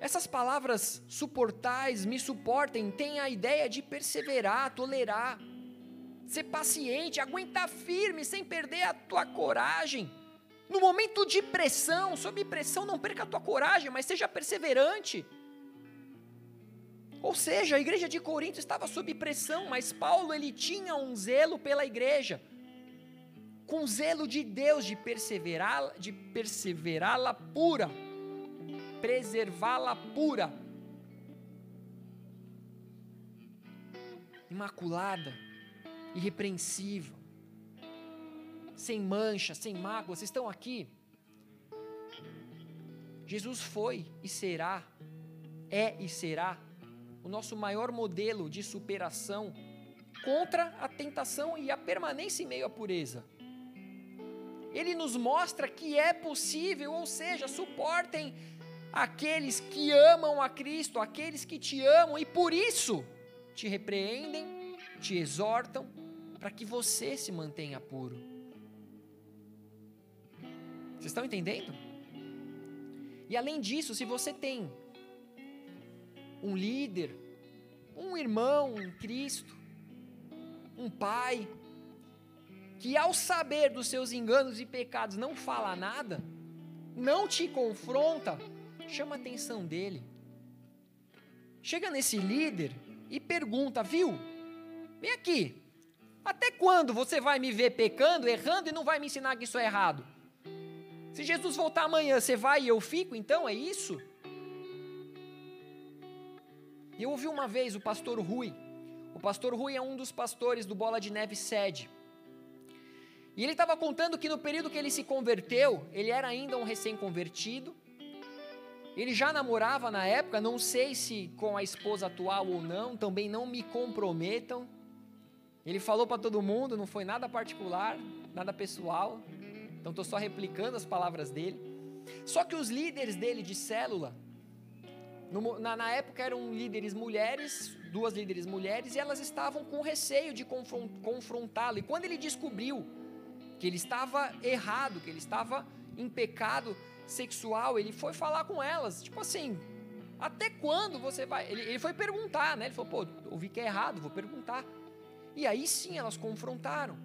Essas palavras suportais, me suportem, têm a ideia de perseverar, tolerar, ser paciente, aguentar firme sem perder a tua coragem. No momento de pressão, sob pressão, não perca a tua coragem, mas seja perseverante. Ou seja, a igreja de Corinto estava sob pressão, mas Paulo ele tinha um zelo pela igreja, com zelo de Deus de perseverar, de perseverá-la pura preservá-la pura, imaculada, irrepreensível, sem mancha, sem mágoa. Vocês estão aqui? Jesus foi e será, é e será o nosso maior modelo de superação contra a tentação e a permanência em meio à pureza. ele nos mostra que é possível, ou seja, suportem aqueles que amam a Cristo, aqueles que te amam e por isso te repreendem, te exortam, para que você se mantenha puro. Vocês estão entendendo? E além disso, se você tem um líder, um irmão em Cristo, um pai, que ao saber dos seus enganos e pecados não fala nada, não te confronta, chama a atenção dele. Chega nesse líder e pergunta, viu? Vem aqui. Até quando você vai me ver pecando, errando e não vai me ensinar que isso é errado? Se Jesus voltar amanhã, você vai e eu fico, então é isso? Eu ouvi uma vez o pastor Rui. O pastor Rui é um dos pastores do Bola de Neve sede. E ele estava contando que no período que ele se converteu, ele era ainda um recém-convertido. Ele já namorava na época, não sei se com a esposa atual ou não, também não me comprometam. Ele falou para todo mundo, não foi nada particular, nada pessoal. Então estou só replicando as palavras dele. Só que os líderes dele de célula, no, na, na, época eram líderes mulheres, duas líderes mulheres, e elas estavam com receio de confrontá-lo. E quando ele descobriu que ele estava errado, que ele estava em pecado sexual, ele foi falar com elas, tipo assim, até quando você vai? Ele, ele foi perguntar, né? Ele falou, pô, ouvi que é errado, vou perguntar. E aí sim elas confrontaram.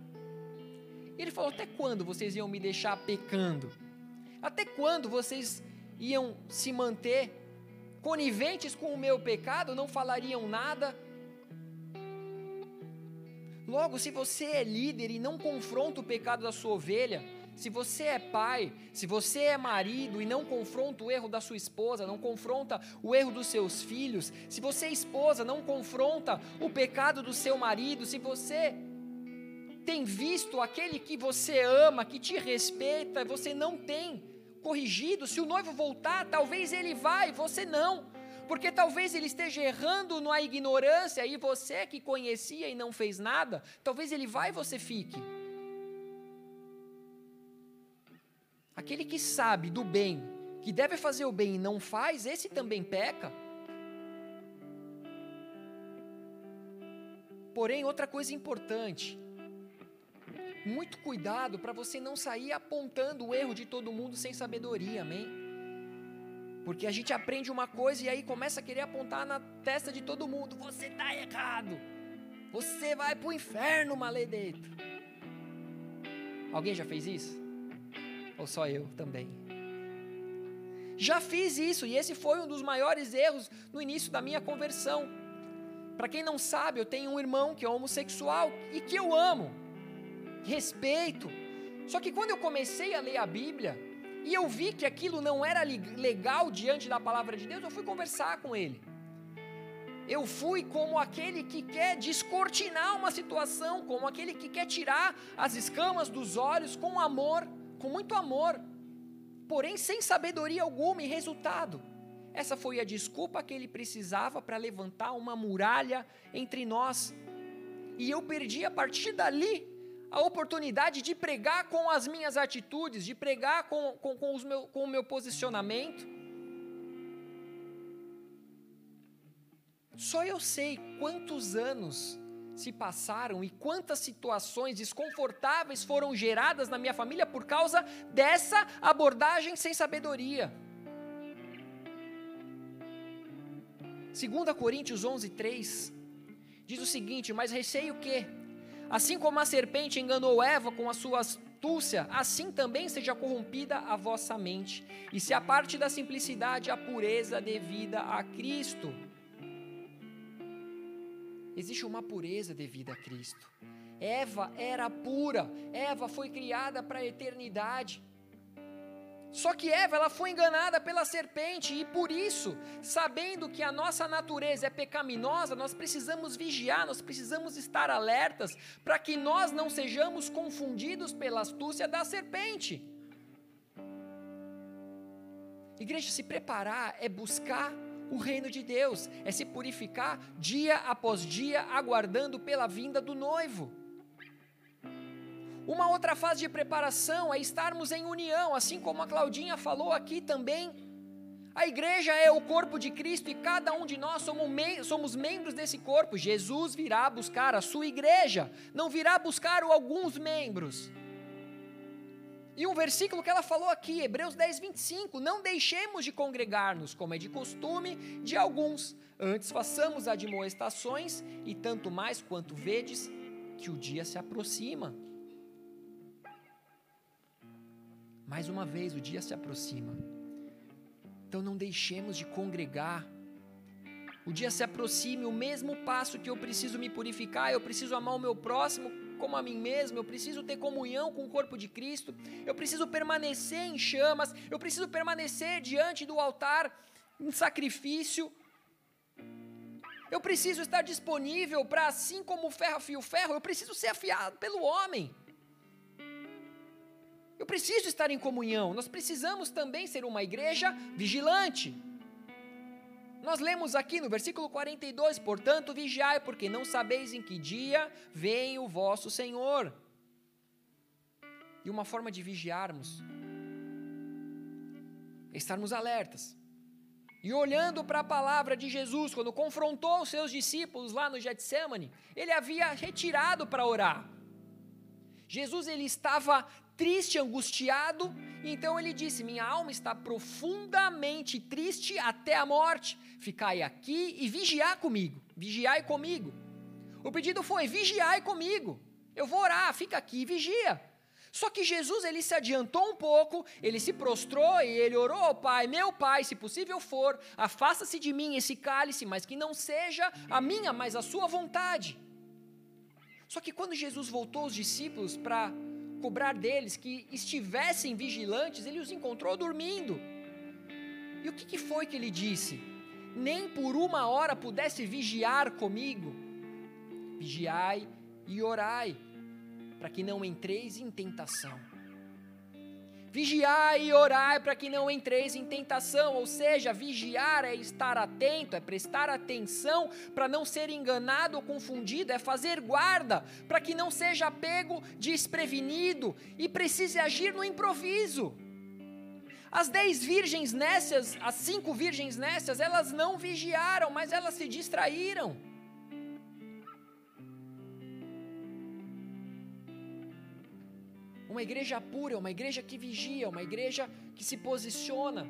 Ele falou, até quando vocês iam me deixar pecando? Até quando vocês iam se manter coniventes com o meu pecado, não falariam nada? Logo, se você é líder e não confronta o pecado da sua ovelha, se você é pai, se você é marido e não confronta o erro da sua esposa, não confronta o erro dos seus filhos, se você é esposa, não confronta o pecado do seu marido, se você tem visto aquele que você ama, que te respeita, você não tem corrigido, se o noivo voltar, talvez ele vá e você não porque talvez ele esteja errando na ignorância e você que conhecia e não fez nada, talvez ele vá e você fique. Aquele que sabe do bem, que deve fazer o bem e não faz, esse também peca. Porém, outra coisa importante, muito cuidado para você não sair apontando o erro de todo mundo sem sabedoria, amém? Porque a gente aprende uma coisa e aí começa a querer apontar na testa de todo mundo: você está errado, você vai para o inferno, maledito. Alguém já fez isso? Ou só eu também? Já fiz isso e esse foi um dos maiores erros no início da minha conversão. Para quem não sabe, eu tenho um irmão que é homossexual e que eu amo, respeito. Só que quando eu comecei a ler a Bíblia, e eu vi que aquilo não era legal diante da palavra de Deus, eu fui conversar com ele. Eu fui como aquele que quer descortinar uma situação, como aquele que quer tirar as escamas dos olhos com amor, com muito amor, porém sem sabedoria alguma e resultado. Essa foi a desculpa que ele precisava para levantar uma muralha entre nós. E eu perdi a partir dali a oportunidade de pregar com as minhas atitudes, de pregar com, com, com, os meu, com o meu posicionamento. Só eu sei quantos anos se passaram e quantas situações desconfortáveis foram geradas na minha família por causa dessa abordagem sem sabedoria. 2 Coríntios 11, 3 diz o seguinte: Mas receio que, Assim como a serpente enganou Eva com a sua astúcia, assim também seja corrompida a vossa mente, e se aparte da simplicidade a pureza devida a Cristo. Existe uma pureza devida a Cristo. Eva era pura, Eva foi criada para a eternidade. Só que Eva ela foi enganada pela serpente e por isso, sabendo que a nossa natureza é pecaminosa, nós precisamos vigiar, nós precisamos estar alertas para que nós não sejamos confundidos pela astúcia da serpente. Igreja, se preparar é buscar o reino de Deus, é se purificar dia após dia, aguardando pela vinda do noivo. Uma outra fase de preparação é estarmos em união, assim como a Claudinha falou aqui também. A igreja é o corpo de Cristo e cada um de nós somos, mem somos membros desse corpo. Jesus virá buscar a sua igreja, não virá buscar alguns membros. E um versículo que ela falou aqui, Hebreus 10, 25: Não deixemos de congregar-nos, como é de costume de alguns, antes façamos admoestações, e tanto mais quanto vedes que o dia se aproxima. Mais uma vez, o dia se aproxima. Então não deixemos de congregar. O dia se aproxime, o mesmo passo que eu preciso me purificar, eu preciso amar o meu próximo como a mim mesmo, eu preciso ter comunhão com o corpo de Cristo, eu preciso permanecer em chamas, eu preciso permanecer diante do altar em sacrifício. Eu preciso estar disponível para, assim como o ferro afia o ferro, eu preciso ser afiado pelo homem. Eu preciso estar em comunhão. Nós precisamos também ser uma igreja vigilante. Nós lemos aqui no versículo 42: Portanto, vigiai, porque não sabeis em que dia vem o vosso Senhor. E uma forma de vigiarmos é estarmos alertas. E olhando para a palavra de Jesus, quando confrontou os seus discípulos lá no Getsemane, ele havia retirado para orar. Jesus ele estava triste, angustiado, então ele disse: Minha alma está profundamente triste até a morte. Ficai aqui e vigiai comigo. Vigiai comigo. O pedido foi: vigiai comigo. Eu vou orar, fica aqui e vigia. Só que Jesus ele se adiantou um pouco, ele se prostrou e ele orou ao Pai: Meu Pai, se possível for, afasta-se de mim esse cálice, mas que não seja a minha, mas a sua vontade. Só que quando Jesus voltou os discípulos para cobrar deles que estivessem vigilantes, ele os encontrou dormindo. E o que, que foi que ele disse? Nem por uma hora pudesse vigiar comigo. Vigiai e orai, para que não entreis em tentação. Vigiai e orai para que não entreis em tentação, ou seja, vigiar é estar atento, é prestar atenção para não ser enganado ou confundido, é fazer guarda para que não seja pego desprevenido e precise agir no improviso. As dez virgens nécias, as cinco virgens nécias, elas não vigiaram, mas elas se distraíram. Uma igreja pura, uma igreja que vigia, uma igreja que se posiciona.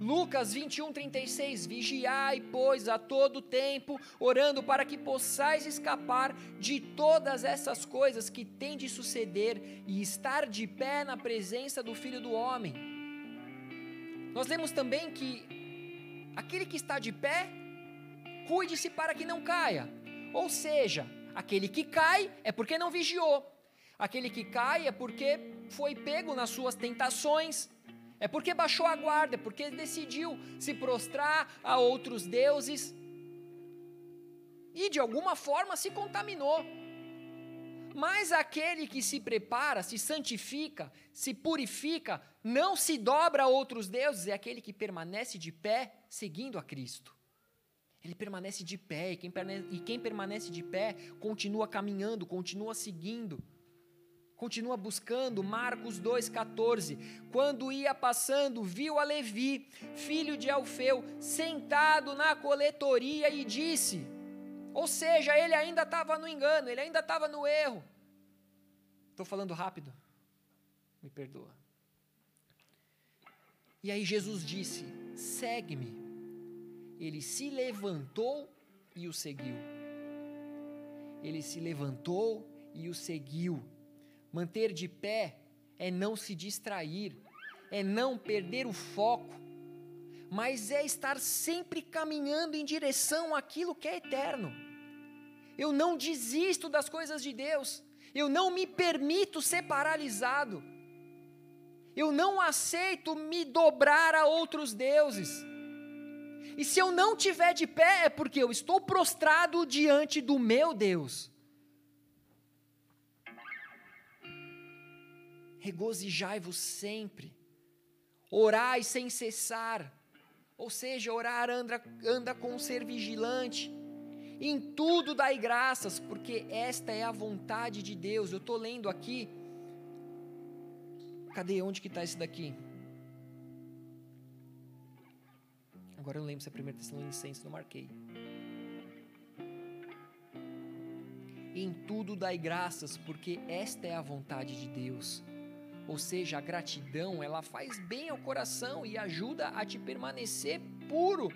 Lucas 21, 36: Vigiai, pois, a todo tempo, orando para que possais escapar de todas essas coisas que têm de suceder e estar de pé na presença do Filho do Homem. Nós lemos também que aquele que está de pé, cuide-se para que não caia. Ou seja, aquele que cai é porque não vigiou. Aquele que cai é porque foi pego nas suas tentações, é porque baixou a guarda, é porque decidiu se prostrar a outros deuses e de alguma forma se contaminou. Mas aquele que se prepara, se santifica, se purifica, não se dobra a outros deuses, é aquele que permanece de pé seguindo a Cristo. Ele permanece de pé, e quem permanece, e quem permanece de pé continua caminhando, continua seguindo. Continua buscando, Marcos 2,14. Quando ia passando, viu a Levi, filho de Alfeu, sentado na coletoria e disse: Ou seja, ele ainda estava no engano, ele ainda estava no erro. Estou falando rápido? Me perdoa. E aí Jesus disse: Segue-me. Ele se levantou e o seguiu. Ele se levantou e o seguiu. Manter de pé é não se distrair, é não perder o foco, mas é estar sempre caminhando em direção àquilo que é eterno. Eu não desisto das coisas de Deus, eu não me permito ser paralisado, eu não aceito me dobrar a outros deuses. E se eu não tiver de pé, é porque eu estou prostrado diante do meu Deus. regozijai-vos sempre, orai sem cessar, ou seja, orar anda, anda com ser vigilante, Em tudo dai graças, porque esta é a vontade de Deus. Eu estou lendo aqui. Cadê? Onde que está esse daqui? Agora eu lembro se é 1 Tessalonicenses, não marquei. Em tudo dai graças, porque esta é a vontade de Deus. Ou seja, a gratidão, ela faz bem ao coração e ajuda a te permanecer puro.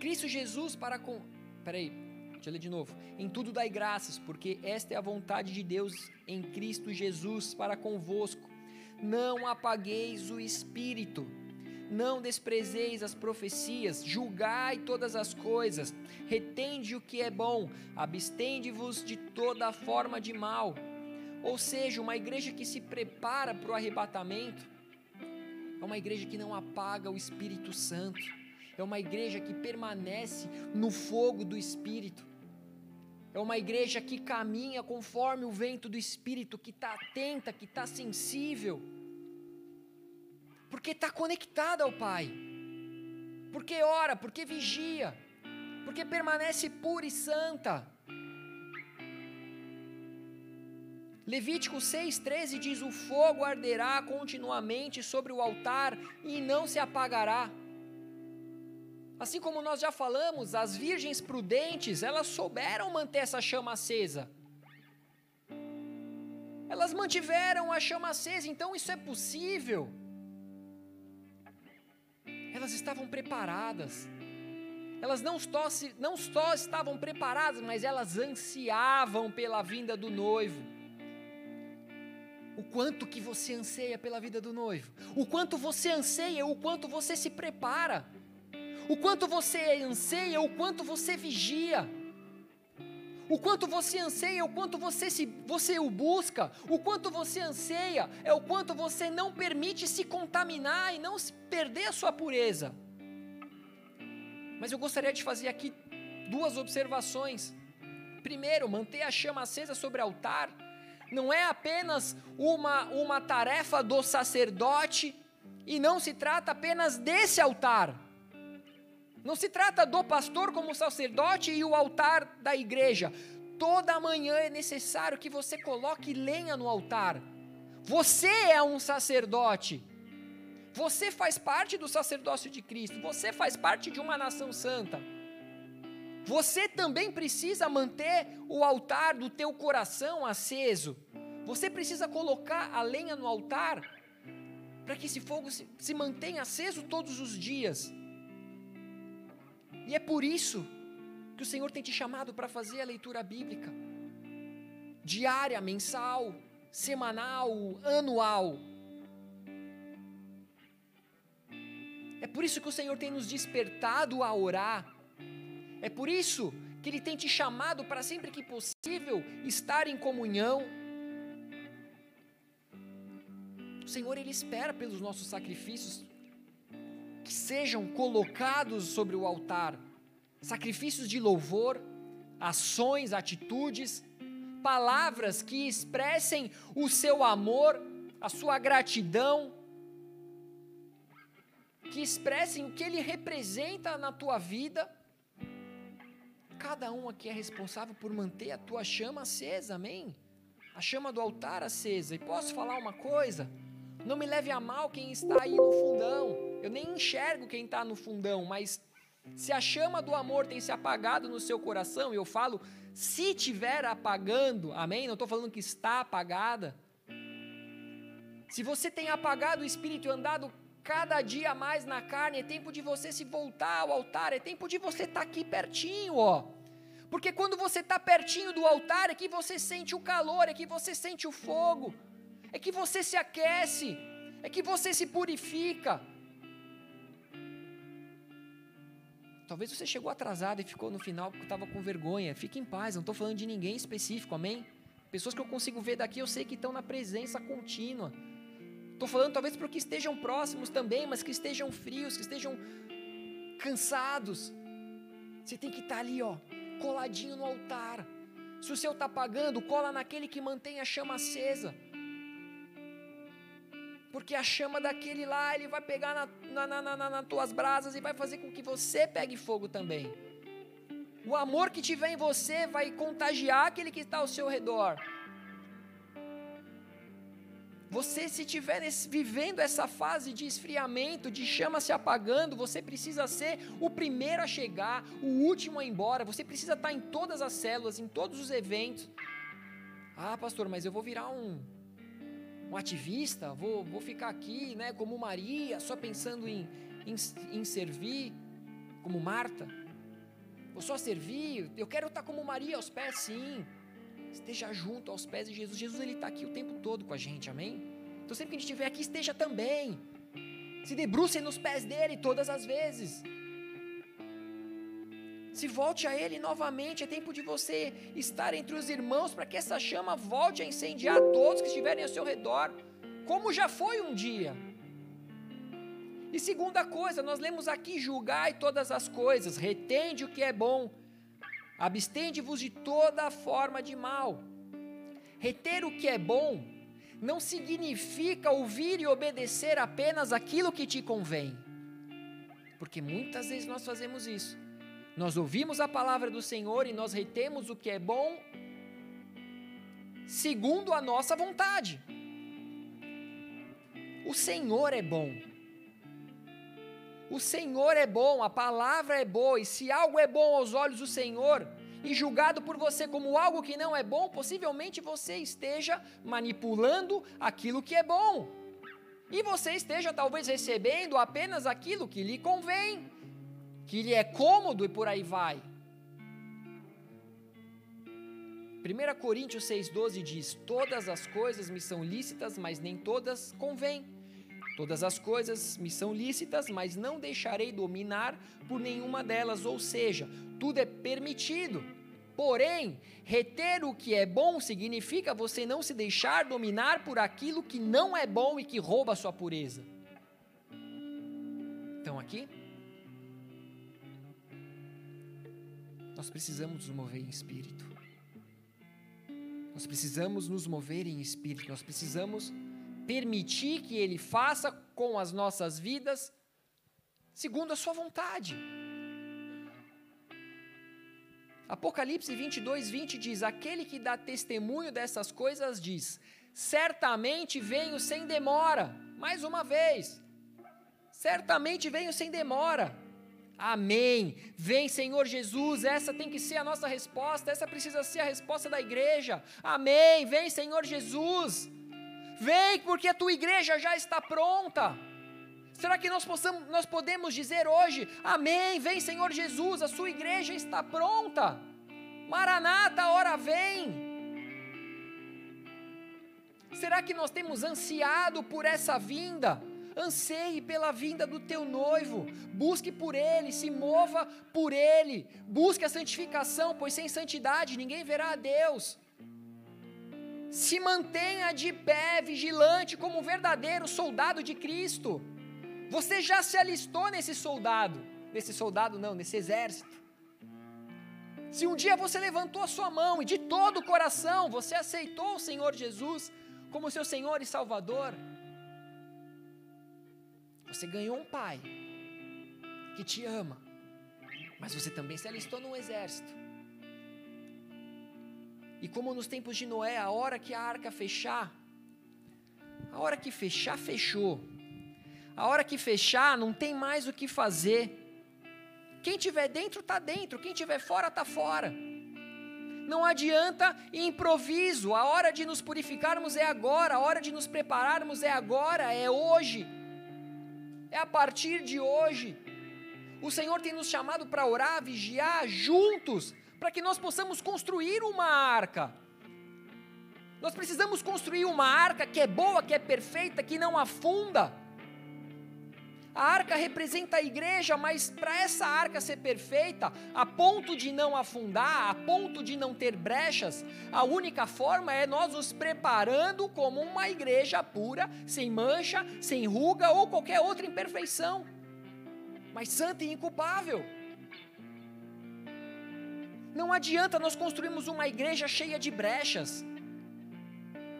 Cristo Jesus para com Peraí, deixa eu ler de novo. Em tudo dai graças, porque esta é a vontade de Deus em Cristo Jesus para convosco. Não apagueis o espírito, não desprezeis as profecias, julgai todas as coisas, retende o que é bom, abstende-vos de toda forma de mal. Ou seja, uma igreja que se prepara para o arrebatamento é uma igreja que não apaga o Espírito Santo é uma igreja que permanece no fogo do Espírito, é uma igreja que caminha conforme o vento do Espírito, que está atenta, que está sensível, porque está conectada ao Pai, porque ora, porque vigia, porque permanece pura e santa. Levítico 6,13 diz: O fogo arderá continuamente sobre o altar e não se apagará. Assim como nós já falamos, as virgens prudentes, elas souberam manter essa chama acesa. Elas mantiveram a chama acesa, então isso é possível. Elas estavam preparadas. Elas não só, não só estavam preparadas, mas elas ansiavam pela vinda do noivo. O quanto que você anseia pela vida do noivo? O quanto você anseia, o quanto você se prepara? O quanto você anseia, o quanto você vigia, o quanto você anseia, o quanto você, se, você o busca, o quanto você anseia, é o quanto você não permite se contaminar e não perder a sua pureza. Mas eu gostaria de fazer aqui duas observações. Primeiro, manter a chama acesa sobre o altar não é apenas uma, uma tarefa do sacerdote e não se trata apenas desse altar. Não se trata do pastor como sacerdote e o altar da igreja. Toda manhã é necessário que você coloque lenha no altar. Você é um sacerdote. Você faz parte do sacerdócio de Cristo. Você faz parte de uma nação santa. Você também precisa manter o altar do teu coração aceso. Você precisa colocar a lenha no altar para que esse fogo se, se mantenha aceso todos os dias. E é por isso que o Senhor tem te chamado para fazer a leitura bíblica diária, mensal, semanal, anual. É por isso que o Senhor tem nos despertado a orar. É por isso que Ele tem te chamado para sempre que possível estar em comunhão. O Senhor, Ele espera pelos nossos sacrifícios que sejam colocados sobre o altar sacrifícios de louvor, ações, atitudes, palavras que expressem o seu amor, a sua gratidão, que expressem o que ele representa na tua vida. Cada um aqui é responsável por manter a tua chama acesa, amém? A chama do altar acesa. E posso falar uma coisa? Não me leve a mal quem está aí no fundão. Eu nem enxergo quem está no fundão, mas se a chama do amor tem se apagado no seu coração, eu falo, se tiver apagando, amém? Não estou falando que está apagada. Se você tem apagado o espírito e andado cada dia mais na carne, é tempo de você se voltar ao altar, é tempo de você estar tá aqui pertinho, ó. Porque quando você está pertinho do altar, é que você sente o calor, é que você sente o fogo é que você se aquece, é que você se purifica. Talvez você chegou atrasado e ficou no final porque estava com vergonha. Fique em paz, não estou falando de ninguém específico, amém? Pessoas que eu consigo ver daqui, eu sei que estão na presença contínua. Estou falando talvez para que estejam próximos também, mas que estejam frios, que estejam cansados. Você tem que estar tá ali, ó, coladinho no altar. Se o seu está apagando, cola naquele que mantém a chama acesa porque a chama daquele lá, ele vai pegar na, na, na, na, nas tuas brasas e vai fazer com que você pegue fogo também. O amor que tiver em você vai contagiar aquele que está ao seu redor. Você, se estiver vivendo essa fase de esfriamento, de chama se apagando, você precisa ser o primeiro a chegar, o último a ir embora. Você precisa estar em todas as células, em todos os eventos. Ah, pastor, mas eu vou virar um, um ativista, vou, vou ficar aqui, né, como Maria, só pensando em, em, em servir, como Marta. Vou só servir, eu quero estar como Maria aos pés, sim. Esteja junto aos pés de Jesus. Jesus ele está aqui o tempo todo com a gente, amém? Então sempre que a gente estiver aqui, esteja também. Se debruce nos pés dele todas as vezes. Se volte a Ele novamente, é tempo de você estar entre os irmãos para que essa chama volte a incendiar todos que estiverem ao seu redor, como já foi um dia. E segunda coisa, nós lemos aqui: julgai todas as coisas, retende o que é bom, abstende-vos de toda forma de mal. Reter o que é bom não significa ouvir e obedecer apenas aquilo que te convém, porque muitas vezes nós fazemos isso. Nós ouvimos a palavra do Senhor e nós retemos o que é bom segundo a nossa vontade. O Senhor é bom. O Senhor é bom, a palavra é boa, e se algo é bom aos olhos do Senhor e julgado por você como algo que não é bom, possivelmente você esteja manipulando aquilo que é bom. E você esteja talvez recebendo apenas aquilo que lhe convém que lhe é cômodo e por aí vai. 1 Coríntios 6,12 diz: Todas as coisas me são lícitas, mas nem todas convêm. Todas as coisas me são lícitas, mas não deixarei dominar por nenhuma delas, ou seja, tudo é permitido. Porém, reter o que é bom significa você não se deixar dominar por aquilo que não é bom e que rouba a sua pureza. Então, aqui, Nós precisamos nos mover em espírito. Nós precisamos nos mover em espírito. Nós precisamos permitir que Ele faça com as nossas vidas segundo a Sua vontade. Apocalipse 22, 20 diz: Aquele que dá testemunho dessas coisas diz: Certamente venho sem demora. Mais uma vez. Certamente venho sem demora. Amém. Vem, Senhor Jesus, essa tem que ser a nossa resposta, essa precisa ser a resposta da igreja. Amém. Vem, Senhor Jesus. Vem, porque a tua igreja já está pronta. Será que nós, possamos, nós podemos dizer hoje, Amém, vem Senhor Jesus, a sua igreja está pronta. Maranata, a hora vem. Será que nós temos ansiado por essa vinda? Anseie pela vinda do teu noivo, busque por ele, se mova por ele, busque a santificação, pois sem santidade ninguém verá a Deus. Se mantenha de pé, vigilante, como um verdadeiro soldado de Cristo. Você já se alistou nesse soldado, nesse soldado não, nesse exército. Se um dia você levantou a sua mão e de todo o coração você aceitou o Senhor Jesus como seu Senhor e Salvador, você ganhou um pai que te ama, mas você também se alistou num exército. E como nos tempos de Noé, a hora que a arca fechar, a hora que fechar, fechou. A hora que fechar, não tem mais o que fazer. Quem tiver dentro está dentro, quem tiver fora está fora. Não adianta improviso. A hora de nos purificarmos é agora, a hora de nos prepararmos é agora, é hoje é a partir de hoje. O Senhor tem nos chamado para orar, vigiar juntos, para que nós possamos construir uma arca. Nós precisamos construir uma arca que é boa, que é perfeita, que não afunda a arca representa a igreja, mas para essa arca ser perfeita, a ponto de não afundar, a ponto de não ter brechas, a única forma é nós nos preparando como uma igreja pura, sem mancha, sem ruga ou qualquer outra imperfeição, mas santa e inculpável. Não adianta nós construirmos uma igreja cheia de brechas,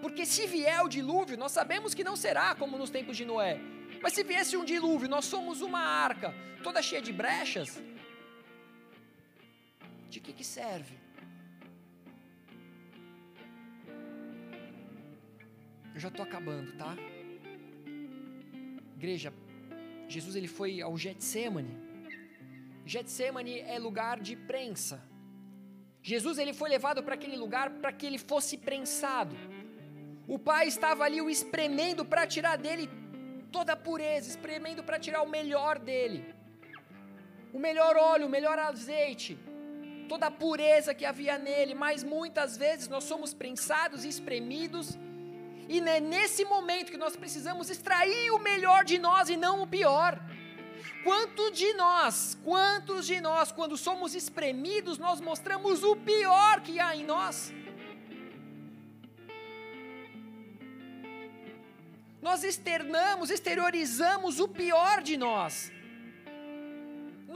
porque se vier o dilúvio, nós sabemos que não será como nos tempos de Noé mas se viesse um dilúvio, nós somos uma arca toda cheia de brechas, De que, que serve? Eu já estou acabando, tá? Igreja, Jesus ele foi ao Getsemane. Getsemane é lugar de prensa. Jesus ele foi levado para aquele lugar para que ele fosse prensado. O pai estava ali o espremendo para tirar dele toda a pureza, espremendo para tirar o melhor dele. O melhor óleo, o melhor azeite, toda a pureza que havia nele, mas muitas vezes nós somos prensados e espremidos e é nesse momento que nós precisamos extrair o melhor de nós e não o pior. Quanto de nós, quantos de nós, quando somos espremidos, nós mostramos o pior que há em nós? Nós externamos, exteriorizamos o pior de nós.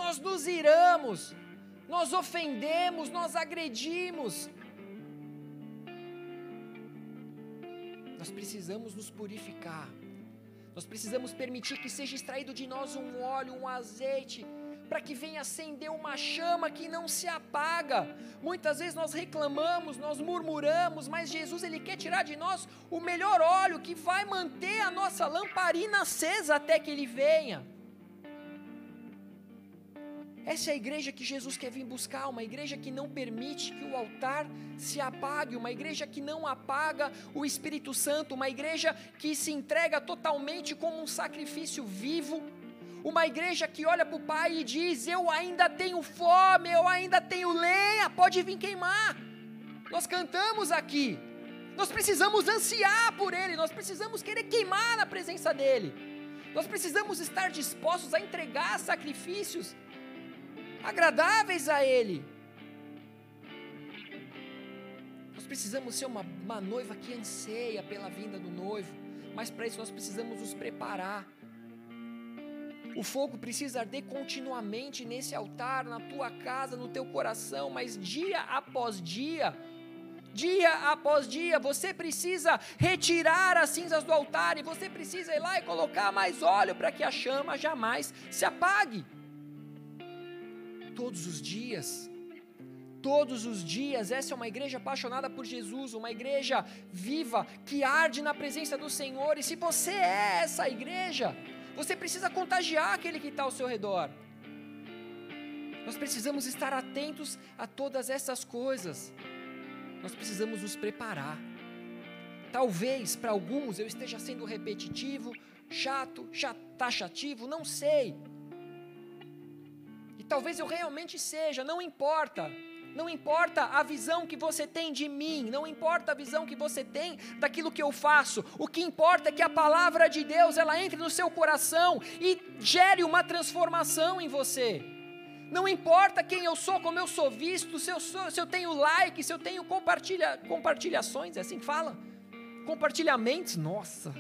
Nós nos iramos, nós ofendemos, nós agredimos, Nós precisamos nos purificar. Nós precisamos permitir que seja extraído de nós um óleo, um azeite, para que venha acender uma chama que não se apaga. Muitas vezes nós reclamamos, nós murmuramos, mas Jesus ele quer tirar de nós o melhor óleo que vai manter a nossa lamparina acesa até que ele venha. Essa é a igreja que Jesus quer vir buscar, uma igreja que não permite que o altar se apague, uma igreja que não apaga o Espírito Santo, uma igreja que se entrega totalmente como um sacrifício vivo, uma igreja que olha para o Pai e diz: Eu ainda tenho fome, eu ainda tenho lenha, pode vir queimar. Nós cantamos aqui, nós precisamos ansiar por Ele, nós precisamos querer queimar na presença dEle, nós precisamos estar dispostos a entregar sacrifícios agradáveis a Ele. Nós precisamos ser uma, uma noiva que anseia pela vinda do noivo, mas para isso nós precisamos nos preparar. O fogo precisa arder continuamente nesse altar, na tua casa, no teu coração, mas dia após dia, dia após dia, você precisa retirar as cinzas do altar e você precisa ir lá e colocar mais óleo para que a chama jamais se apague todos os dias. Todos os dias, essa é uma igreja apaixonada por Jesus, uma igreja viva, que arde na presença do Senhor. E se você é essa igreja, você precisa contagiar aquele que está ao seu redor. Nós precisamos estar atentos a todas essas coisas. Nós precisamos nos preparar. Talvez para alguns eu esteja sendo repetitivo, chato, taxativo, não sei talvez eu realmente seja, não importa. Não importa a visão que você tem de mim, não importa a visão que você tem daquilo que eu faço. O que importa é que a palavra de Deus ela entre no seu coração e gere uma transformação em você. Não importa quem eu sou, como eu sou visto, se eu, sou, se eu tenho like, se eu tenho compartilha, compartilhações, é assim que fala? Compartilhamentos, nossa.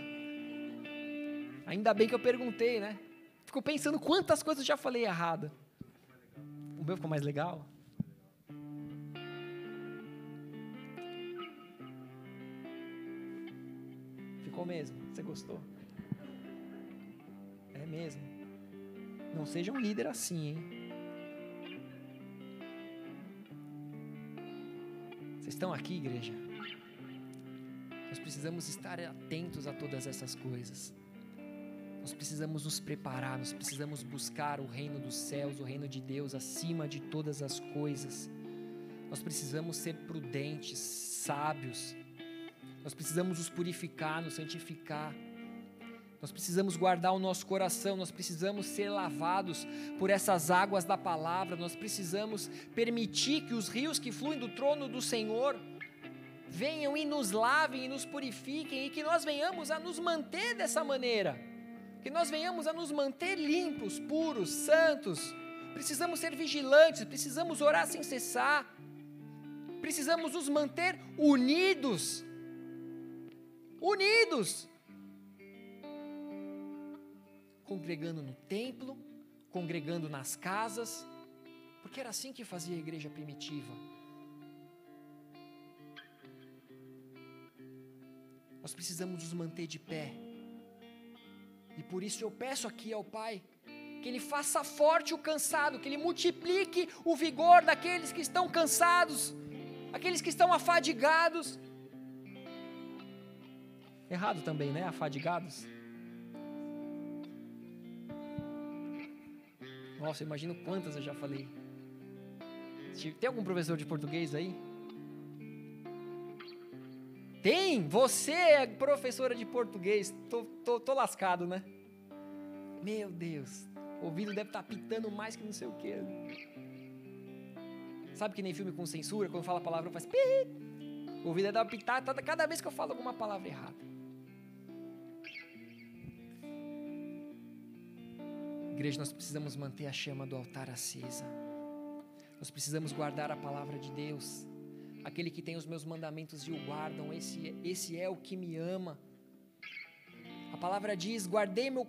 Ainda bem que eu perguntei, né? Fico pensando quantas coisas eu já falei errado meu ficou mais legal? Ficou mesmo? Você gostou? É mesmo. Não seja um líder assim, hein? Vocês estão aqui, igreja? Nós precisamos estar atentos a todas essas coisas. Nós precisamos nos preparar, nós precisamos buscar o reino dos céus, o reino de Deus acima de todas as coisas. Nós precisamos ser prudentes, sábios. Nós precisamos nos purificar, nos santificar. Nós precisamos guardar o nosso coração, nós precisamos ser lavados por essas águas da palavra, nós precisamos permitir que os rios que fluem do trono do Senhor venham e nos lavem e nos purifiquem e que nós venhamos a nos manter dessa maneira que nós venhamos a nos manter limpos, puros, santos. Precisamos ser vigilantes, precisamos orar sem cessar. Precisamos nos manter unidos. Unidos. Congregando no templo, congregando nas casas, porque era assim que fazia a igreja primitiva. Nós precisamos nos manter de pé e por isso eu peço aqui ao Pai que Ele faça forte o cansado, que Ele multiplique o vigor daqueles que estão cansados, aqueles que estão afadigados. Errado também, né? Afadigados. Nossa, imagino quantas eu já falei. Tem algum professor de português aí? Tem? Você é professora de português. Tô, tô, tô lascado, né? Meu Deus. O ouvido deve estar tá pitando mais que não sei o que. Sabe que nem filme com censura, quando fala a palavra faz pi. O ouvido deve dar uma cada vez que eu falo alguma palavra errada. Igreja, nós precisamos manter a chama do altar acesa. Nós precisamos guardar a palavra de Deus. Aquele que tem os meus mandamentos e o guardam, esse, esse é o que me ama. A palavra diz: guardei, meu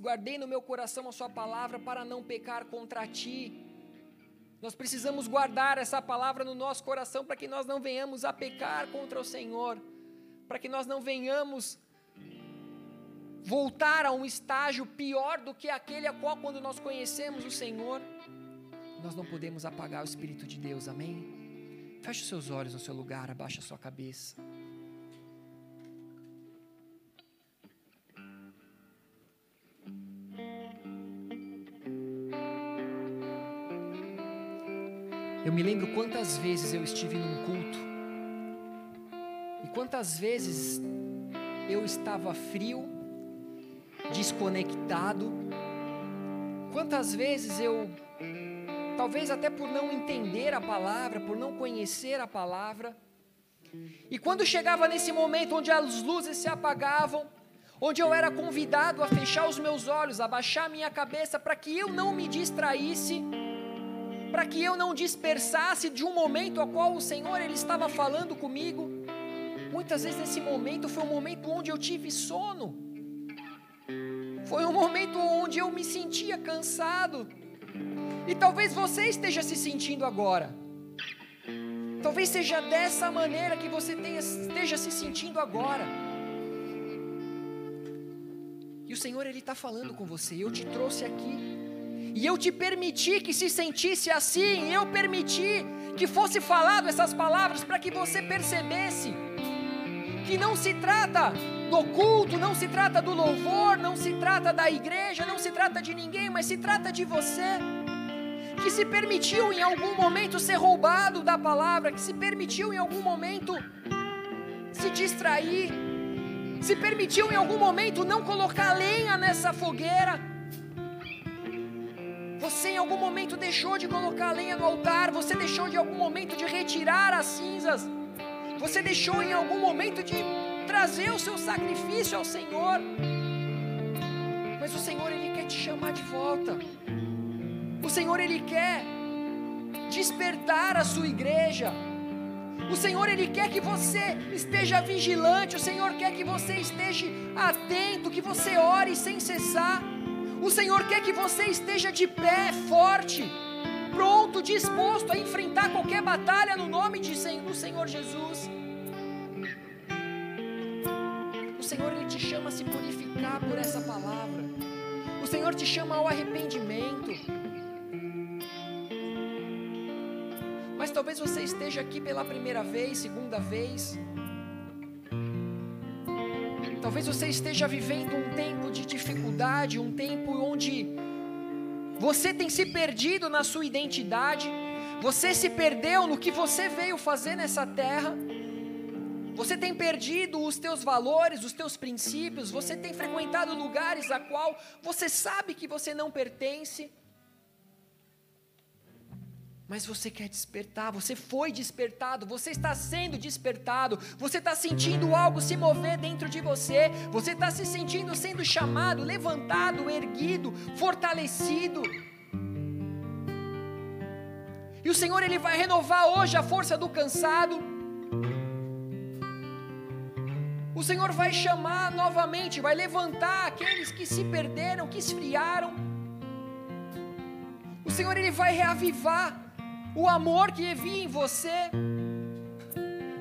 guardei no meu coração a sua palavra para não pecar contra ti. Nós precisamos guardar essa palavra no nosso coração para que nós não venhamos a pecar contra o Senhor, para que nós não venhamos voltar a um estágio pior do que aquele a qual, quando nós conhecemos o Senhor, nós não podemos apagar o Espírito de Deus, amém? Feche os seus olhos no seu lugar, abaixa a sua cabeça. Eu me lembro quantas vezes eu estive num culto e quantas vezes eu estava frio desconectado. Quantas vezes eu, talvez até por não entender a palavra, por não conhecer a palavra, e quando chegava nesse momento onde as luzes se apagavam, onde eu era convidado a fechar os meus olhos, a baixar minha cabeça para que eu não me distraísse, para que eu não dispersasse de um momento ao qual o Senhor ele estava falando comigo. Muitas vezes nesse momento foi um momento onde eu tive sono. Foi um momento onde eu me sentia cansado. E talvez você esteja se sentindo agora. Talvez seja dessa maneira que você tenha, esteja se sentindo agora. E o Senhor Ele está falando com você. Eu te trouxe aqui. E eu te permiti que se sentisse assim. Eu permiti que fosse falado essas palavras para que você percebesse que não se trata do culto, não se trata do louvor, não se trata da igreja, não se trata de ninguém, mas se trata de você. Que se permitiu em algum momento ser roubado da palavra, que se permitiu em algum momento se distrair, se permitiu em algum momento não colocar lenha nessa fogueira. Você em algum momento deixou de colocar lenha no altar, você deixou de algum momento de retirar as cinzas, você deixou em algum momento de trazer o seu sacrifício ao Senhor. Mas o Senhor ele quer te chamar de volta. O Senhor ele quer despertar a sua igreja. O Senhor ele quer que você esteja vigilante, o Senhor quer que você esteja atento, que você ore sem cessar. O Senhor quer que você esteja de pé, forte, pronto, disposto a enfrentar qualquer batalha no nome de, do Senhor Jesus. Senhor ele te chama a se purificar por essa palavra. O Senhor te chama ao arrependimento. Mas talvez você esteja aqui pela primeira vez, segunda vez. Talvez você esteja vivendo um tempo de dificuldade, um tempo onde você tem se perdido na sua identidade, você se perdeu no que você veio fazer nessa terra. Você tem perdido os teus valores, os teus princípios, você tem frequentado lugares a qual você sabe que você não pertence. Mas você quer despertar, você foi despertado, você está sendo despertado, você está sentindo algo se mover dentro de você, você está se sentindo sendo chamado, levantado, erguido, fortalecido. E o Senhor ele vai renovar hoje a força do cansado. O Senhor vai chamar novamente, vai levantar aqueles que se perderam, que esfriaram. O Senhor ele vai reavivar o amor que havia em você.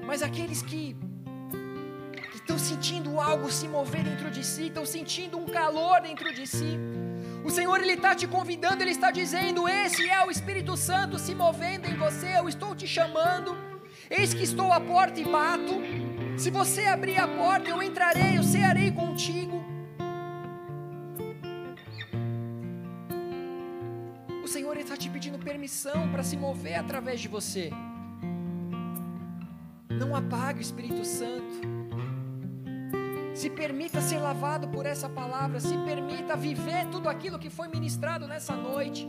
Mas aqueles que estão sentindo algo se mover dentro de si, estão sentindo um calor dentro de si. O Senhor ele está te convidando, ele está dizendo: Esse é o Espírito Santo se movendo em você. Eu estou te chamando. Eis que estou à porta e bato. Se você abrir a porta, eu entrarei, eu cearei contigo. O Senhor está te pedindo permissão para se mover através de você. Não apague o Espírito Santo. Se permita ser lavado por essa palavra, se permita viver tudo aquilo que foi ministrado nessa noite.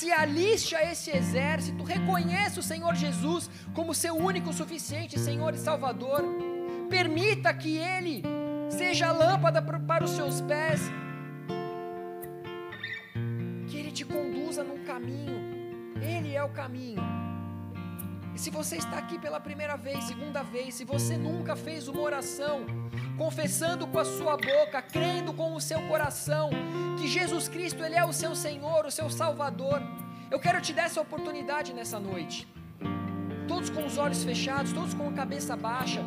Se aliste a esse exército, reconheça o Senhor Jesus como seu único suficiente Senhor e Salvador. Permita que Ele seja a lâmpada para os seus pés, que Ele te conduza num caminho, Ele é o caminho. E se você está aqui pela primeira vez, segunda vez, se você nunca fez uma oração, confessando com a sua boca, crendo com o seu coração que Jesus Cristo ele é o seu Senhor, o seu Salvador, eu quero te dar essa oportunidade nessa noite. Todos com os olhos fechados, todos com a cabeça baixa.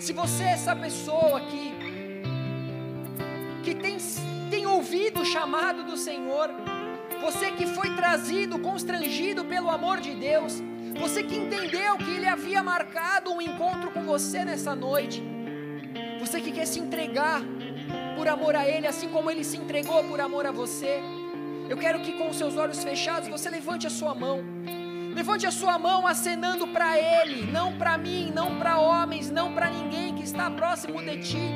Se você é essa pessoa aqui que tem, tem ouvido o chamado do Senhor, você que foi trazido, constrangido pelo amor de Deus, você que entendeu que Ele havia marcado um encontro com você nessa noite. Você que quer se entregar por amor a Ele, assim como Ele se entregou por amor a você. Eu quero que com seus olhos fechados você levante a sua mão. Levante a sua mão acenando para Ele, não para mim, não para homens, não para ninguém que está próximo de ti.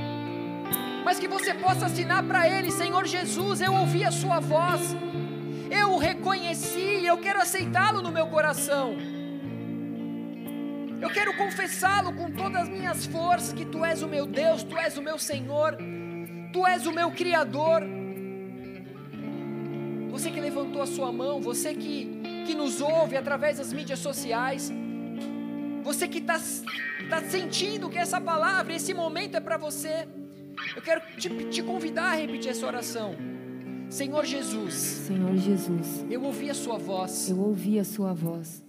Mas que você possa assinar para Ele, Senhor Jesus, eu ouvi a Sua voz, eu o reconheci, eu quero aceitá-lo no meu coração. Eu quero confessá-lo com todas as minhas forças: que tu és o meu Deus, tu és o meu Senhor, tu és o meu Criador. Você que levantou a sua mão, você que, que nos ouve através das mídias sociais, você que está tá sentindo que essa palavra, esse momento é para você, eu quero te, te convidar a repetir essa oração. Senhor Jesus. Senhor Jesus. Eu ouvi a sua voz. Eu ouvi a sua voz.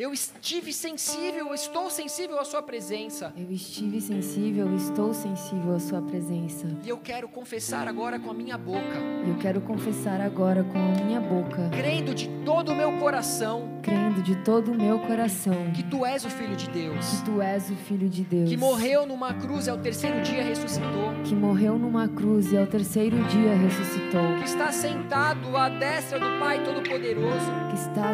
Eu estive sensível, estou sensível à Sua presença. Eu estive sensível, estou sensível à Sua presença. E eu quero confessar agora com a minha boca. Eu quero confessar agora com a minha boca. Crendo de todo o meu coração. Crendo de todo o meu coração. Que Tu és o Filho de Deus. Que Tu és o Filho de Deus. Que morreu numa cruz e ao terceiro dia ressuscitou. Que morreu numa cruz e ao terceiro dia ressuscitou. Que está sentado à destra do Pai Todo-Poderoso. Que está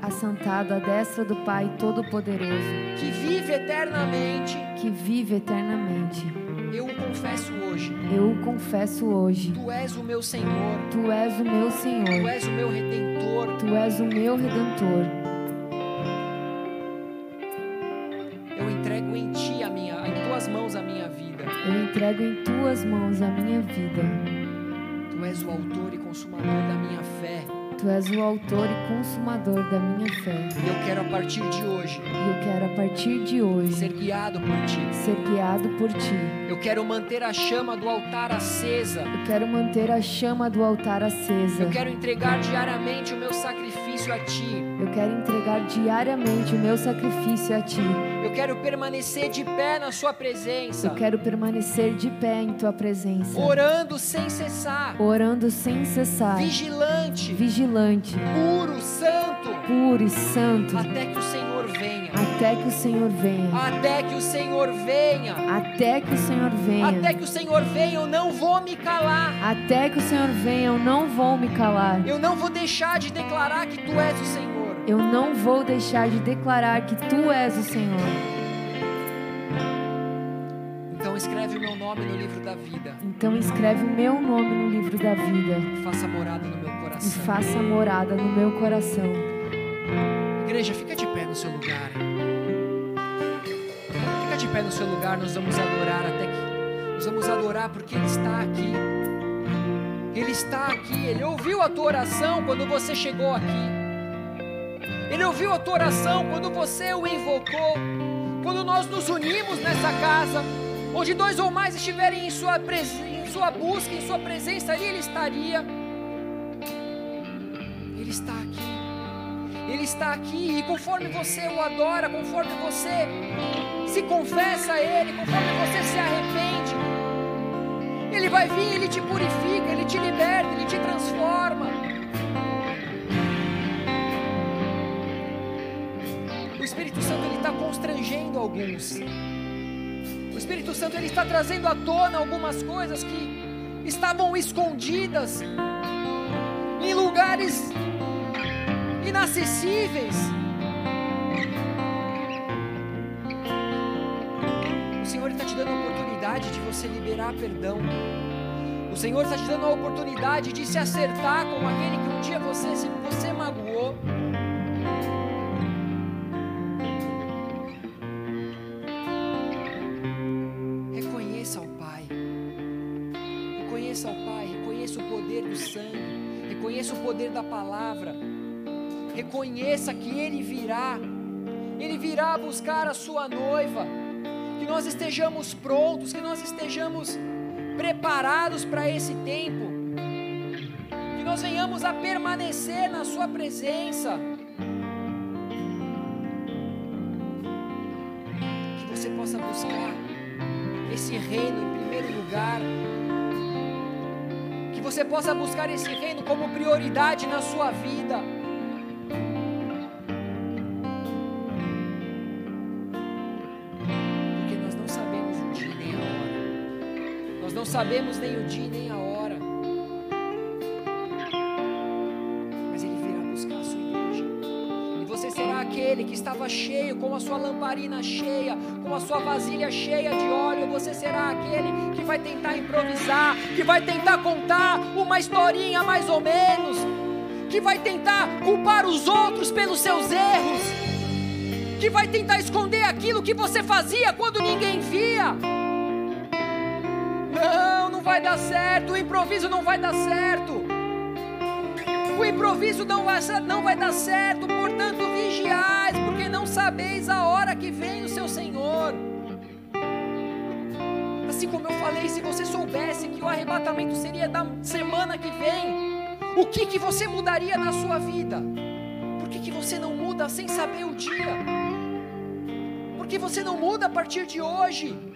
assentado à destra do Pai Todo-Poderoso, que vive eternamente, que vive eternamente. Eu o confesso hoje. Eu o confesso hoje. Tu és o meu Senhor. Tu és o meu Senhor. Tu és o meu redentor. Tu és o meu redentor. Eu entrego em ti a minha, em tuas mãos a minha vida. Eu entrego em tuas mãos a minha vida. Tu és o autor e consumador da minha. Tu és o autor e consumador da minha fé. E eu quero a partir de hoje. Eu quero a partir de hoje ser guiado por ti. Ser guiado por ti. Eu quero manter a chama do altar acesa. Eu quero manter a chama do altar acesa. Eu quero entregar diariamente o meu sacrifício a ti. Eu quero entregar diariamente o meu sacrifício a ti. Eu quero permanecer de pé na sua presença. Eu quero permanecer de pé em tua presença. Orando sem cessar. Orando sem cessar. Vigilante. Vigilante vigilante, puro, santo, puro e santo, até que o Senhor venha, até que o Senhor venha, até que o Senhor venha, até que o Senhor venha, até que o Senhor venha, eu não vou me calar, até que o Senhor venha, eu não vou me calar, eu não vou deixar de declarar que Tu és o Senhor, eu não vou deixar de declarar que Tu és o Senhor. Então escreve o meu nome no livro da vida. Então escreve o meu nome no livro da vida. Faça morada no meu coração. E faça morada no meu coração. Igreja, fica de pé no seu lugar. Fica de pé no seu lugar, nós vamos adorar até que nós vamos adorar porque ele está aqui. Ele está aqui, ele ouviu a tua oração quando você chegou aqui. Ele ouviu a tua oração quando você o invocou. Quando nós nos unimos nessa casa, onde dois ou mais estiverem em sua, em sua busca, em sua presença, ali Ele estaria. Ele está aqui. Ele está aqui. E conforme você o adora, conforme você se confessa a Ele, conforme você se arrepende, Ele vai vir, ele te purifica, ele te liberta, ele te transforma. O Espírito Santo ele está constrangendo alguns. O Espírito Santo ele está trazendo à tona algumas coisas que estavam escondidas em lugares inacessíveis. O Senhor está te dando a oportunidade de você liberar perdão. O Senhor está te dando a oportunidade de se acertar com aquele que um dia você, você magoou. Reconheça o Pai. Reconheça o Pai. Reconheça o poder do sangue. Reconheça o poder da palavra. Reconheça que Ele virá. Ele virá buscar a sua noiva. Que nós estejamos prontos, que nós estejamos preparados para esse tempo. Que nós venhamos a permanecer na Sua presença. Que você possa buscar esse reino em primeiro lugar. Que você possa buscar esse reino como prioridade na sua vida. Sabemos nem o dia nem a hora. Mas Ele virá buscar a sua igreja. E você será aquele que estava cheio, com a sua lamparina cheia, com a sua vasilha cheia de óleo. Você será aquele que vai tentar improvisar, que vai tentar contar uma historinha mais ou menos, que vai tentar culpar os outros pelos seus erros, que vai tentar esconder aquilo que você fazia quando ninguém via. Vai dar certo, o improviso não vai dar certo. O improviso não vai, não vai dar certo, portanto, vigiais, porque não sabeis a hora que vem o seu Senhor. Assim como eu falei, se você soubesse que o arrebatamento seria da semana que vem, o que, que você mudaria na sua vida? Por que, que você não muda sem saber o dia? Por que você não muda a partir de hoje?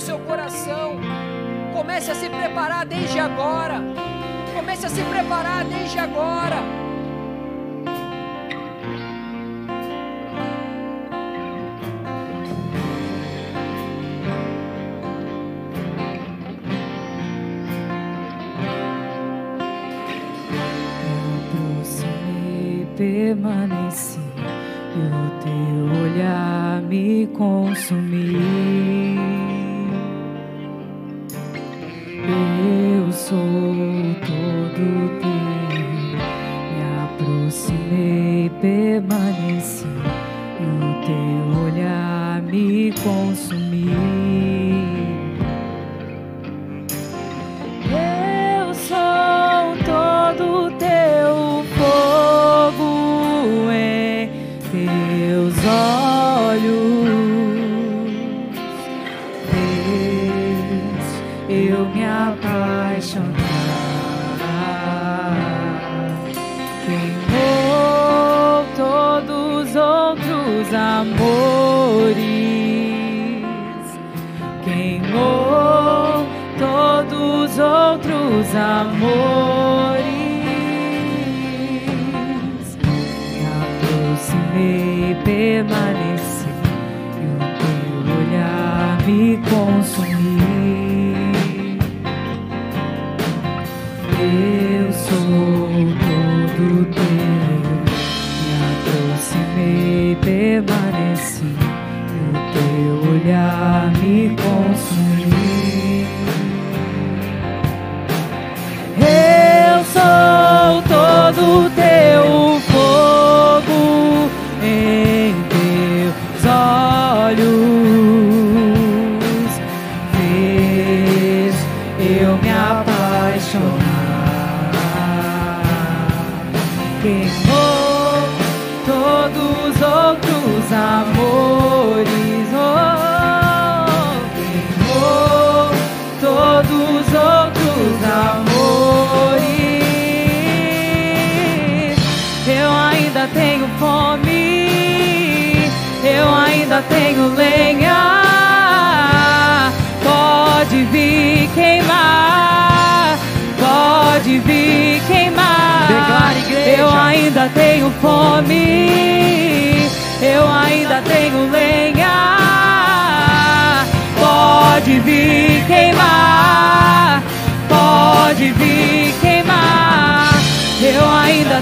Seu coração. Comece a se preparar desde agora. Comece a se preparar desde agora. Me consumiu. Eu sou todo teu, me aproximei, permaneci, o teu olhar me consumiu.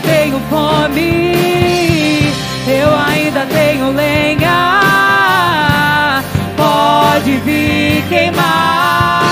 Tenho fome, eu ainda tenho lenha. Pode vir queimar.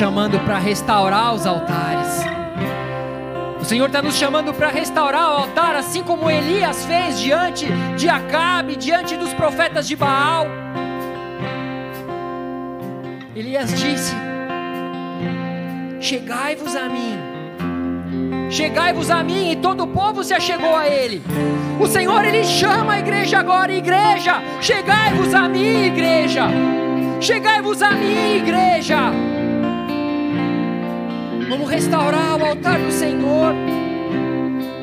Chamando para restaurar os altares. O Senhor está nos chamando para restaurar o altar, assim como Elias fez diante de Acabe, diante dos profetas de Baal. Elias disse: Chegai-vos a mim. Chegai-vos a mim, e todo o povo se achegou a ele. O Senhor, ele chama a igreja agora, igreja. Chegai-vos a mim, igreja. Chegai-vos a mim, igreja. Vamos restaurar o altar do Senhor.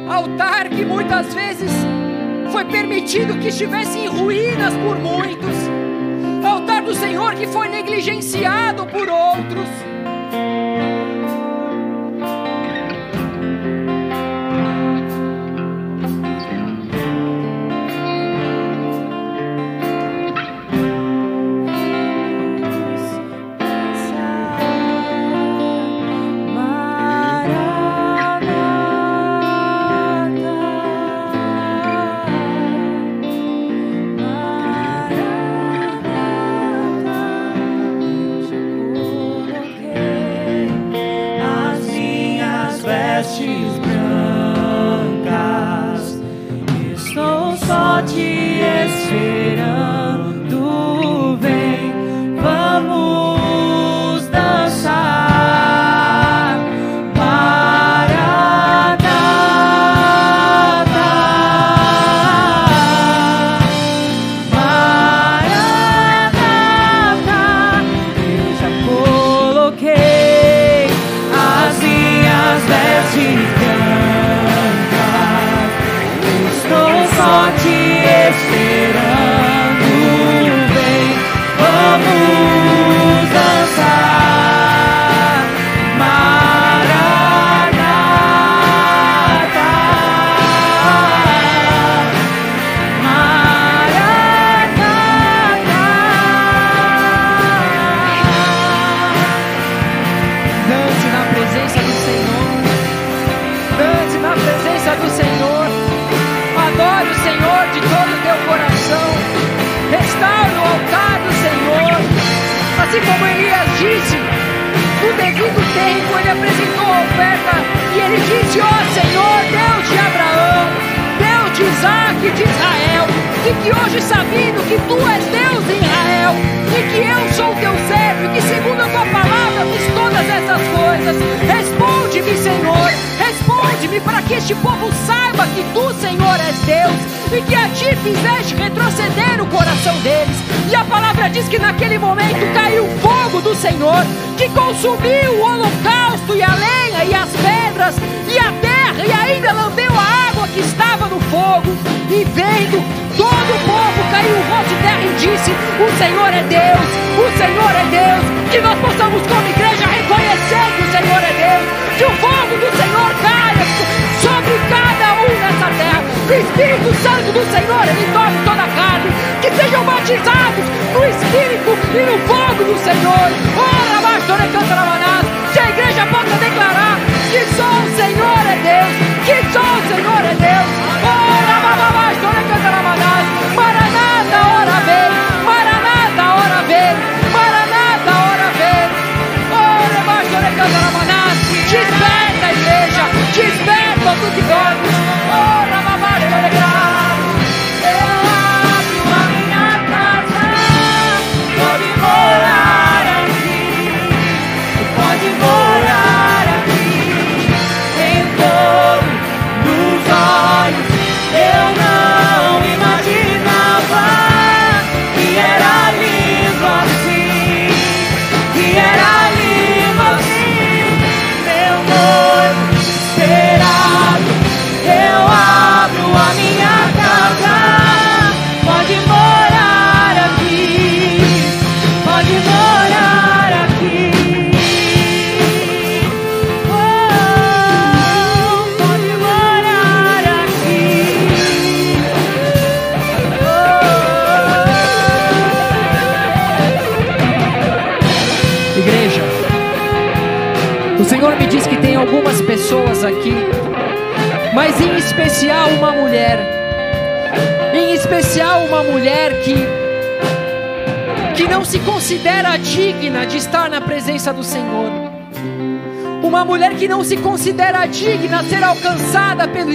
Altar que muitas vezes foi permitido que estivesse em ruínas por muitos. Altar do Senhor que foi negligenciado por outros.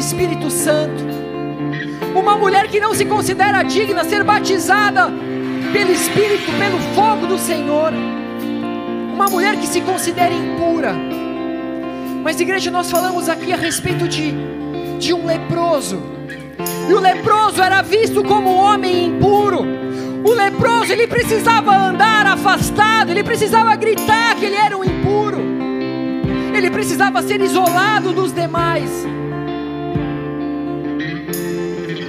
Espírito Santo. Uma mulher que não se considera digna ser batizada pelo Espírito, pelo fogo do Senhor. Uma mulher que se considera impura mas, igreja, nós falamos aqui a respeito de, de um leproso. E o leproso era visto como um homem impuro. O leproso, ele precisava andar afastado, ele precisava gritar que ele era um impuro. Ele precisava ser isolado dos demais.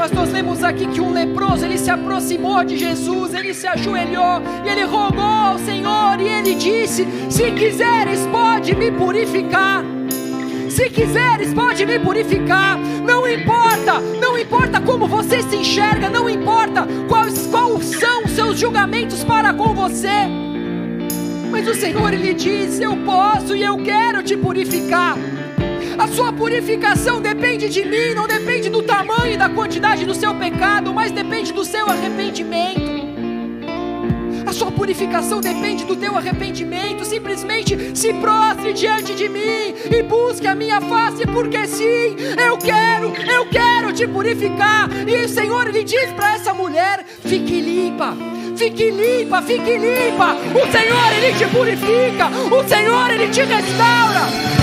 Mas nós lemos aqui que um leproso, ele se aproximou de Jesus, ele se ajoelhou, e ele rogou ao Senhor, e ele disse: Se quiseres, pode me purificar. Se quiseres, pode me purificar. Não importa, não importa como você se enxerga, não importa quais, quais são os seus julgamentos para com você. Mas o Senhor ele diz: Eu posso e eu quero te purificar. A sua purificação depende de mim, não depende do tamanho e da quantidade do seu pecado, mas depende do seu arrependimento. A sua purificação depende do teu arrependimento. Simplesmente se prostre diante de mim e busque a minha face, porque sim, eu quero, eu quero te purificar. E o Senhor lhe diz para essa mulher: fique limpa. Fique limpa, fique limpa. O Senhor ele te purifica. O Senhor ele te restaura.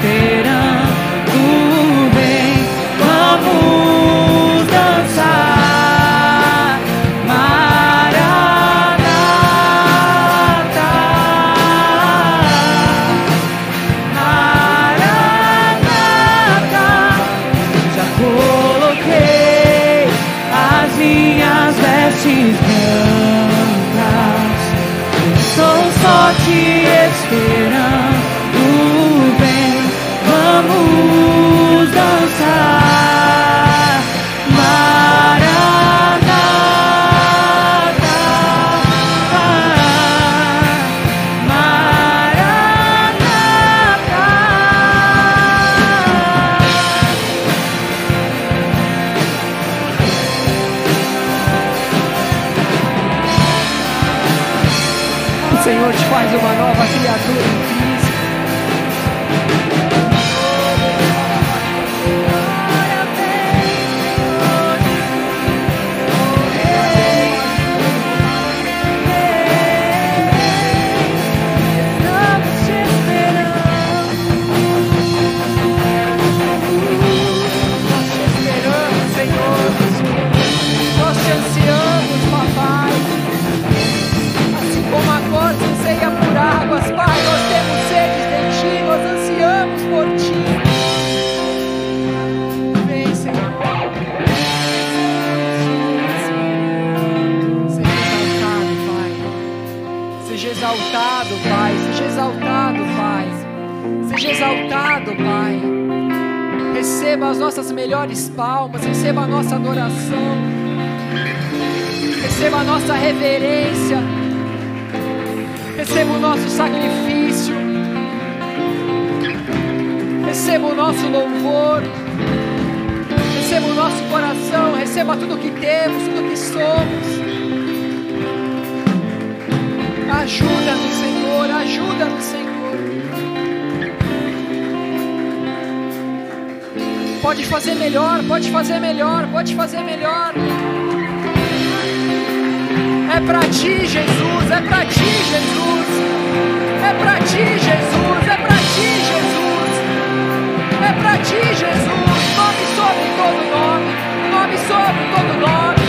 esperando, tudo que temos, tudo que somos. Ajuda-nos, Senhor, ajuda-nos, Senhor. Pode fazer melhor, pode fazer melhor, pode fazer melhor. É pra ti, Jesus, é pra ti, Jesus. É pra ti, Jesus, é pra ti, Jesus. É pra ti, Jesus. Sobre todo nome, nome sobre todo nome.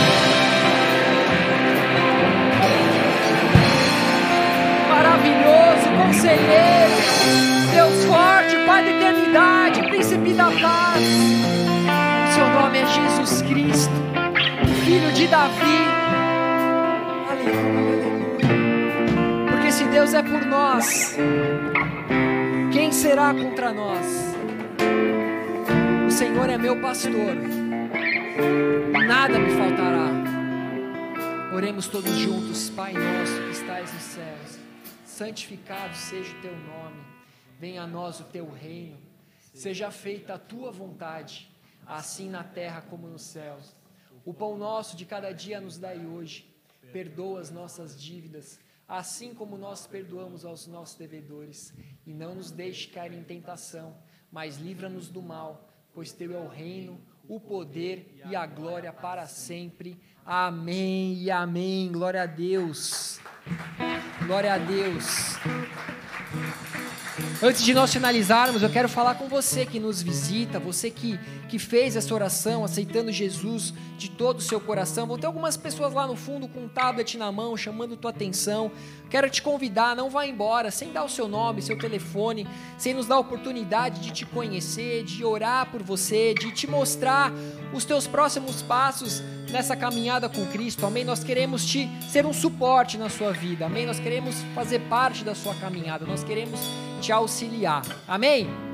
Maravilhoso, conselheiro, Deus forte, Pai da eternidade, príncipe da paz. Seu nome é Jesus Cristo, filho de Davi. Aleluia. Porque se Deus é por nós, quem será contra nós? Senhor é meu pastor, nada me faltará. Oremos todos juntos, Pai nosso que estais nos céus, santificado seja o teu nome, venha a nós o teu reino, seja feita a tua vontade, assim na terra como nos céus. O pão nosso de cada dia nos dai hoje, perdoa as nossas dívidas, assim como nós perdoamos aos nossos devedores, e não nos deixe cair em tentação, mas livra-nos do mal, pois teu é o reino, o poder e a glória para sempre. Amém e amém. Glória a Deus. Glória a Deus. Antes de nós finalizarmos, eu quero falar com você que nos visita, você que, que fez essa oração, aceitando Jesus de todo o seu coração. Vão ter algumas pessoas lá no fundo com um tablet na mão, chamando tua atenção. Quero te convidar, não vá embora sem dar o seu nome, seu telefone, sem nos dar a oportunidade de te conhecer, de orar por você, de te mostrar os teus próximos passos nessa caminhada com Cristo. Amém? Nós queremos te ser um suporte na sua vida. Amém? Nós queremos fazer parte da sua caminhada. Nós queremos te auxiliar. Amém?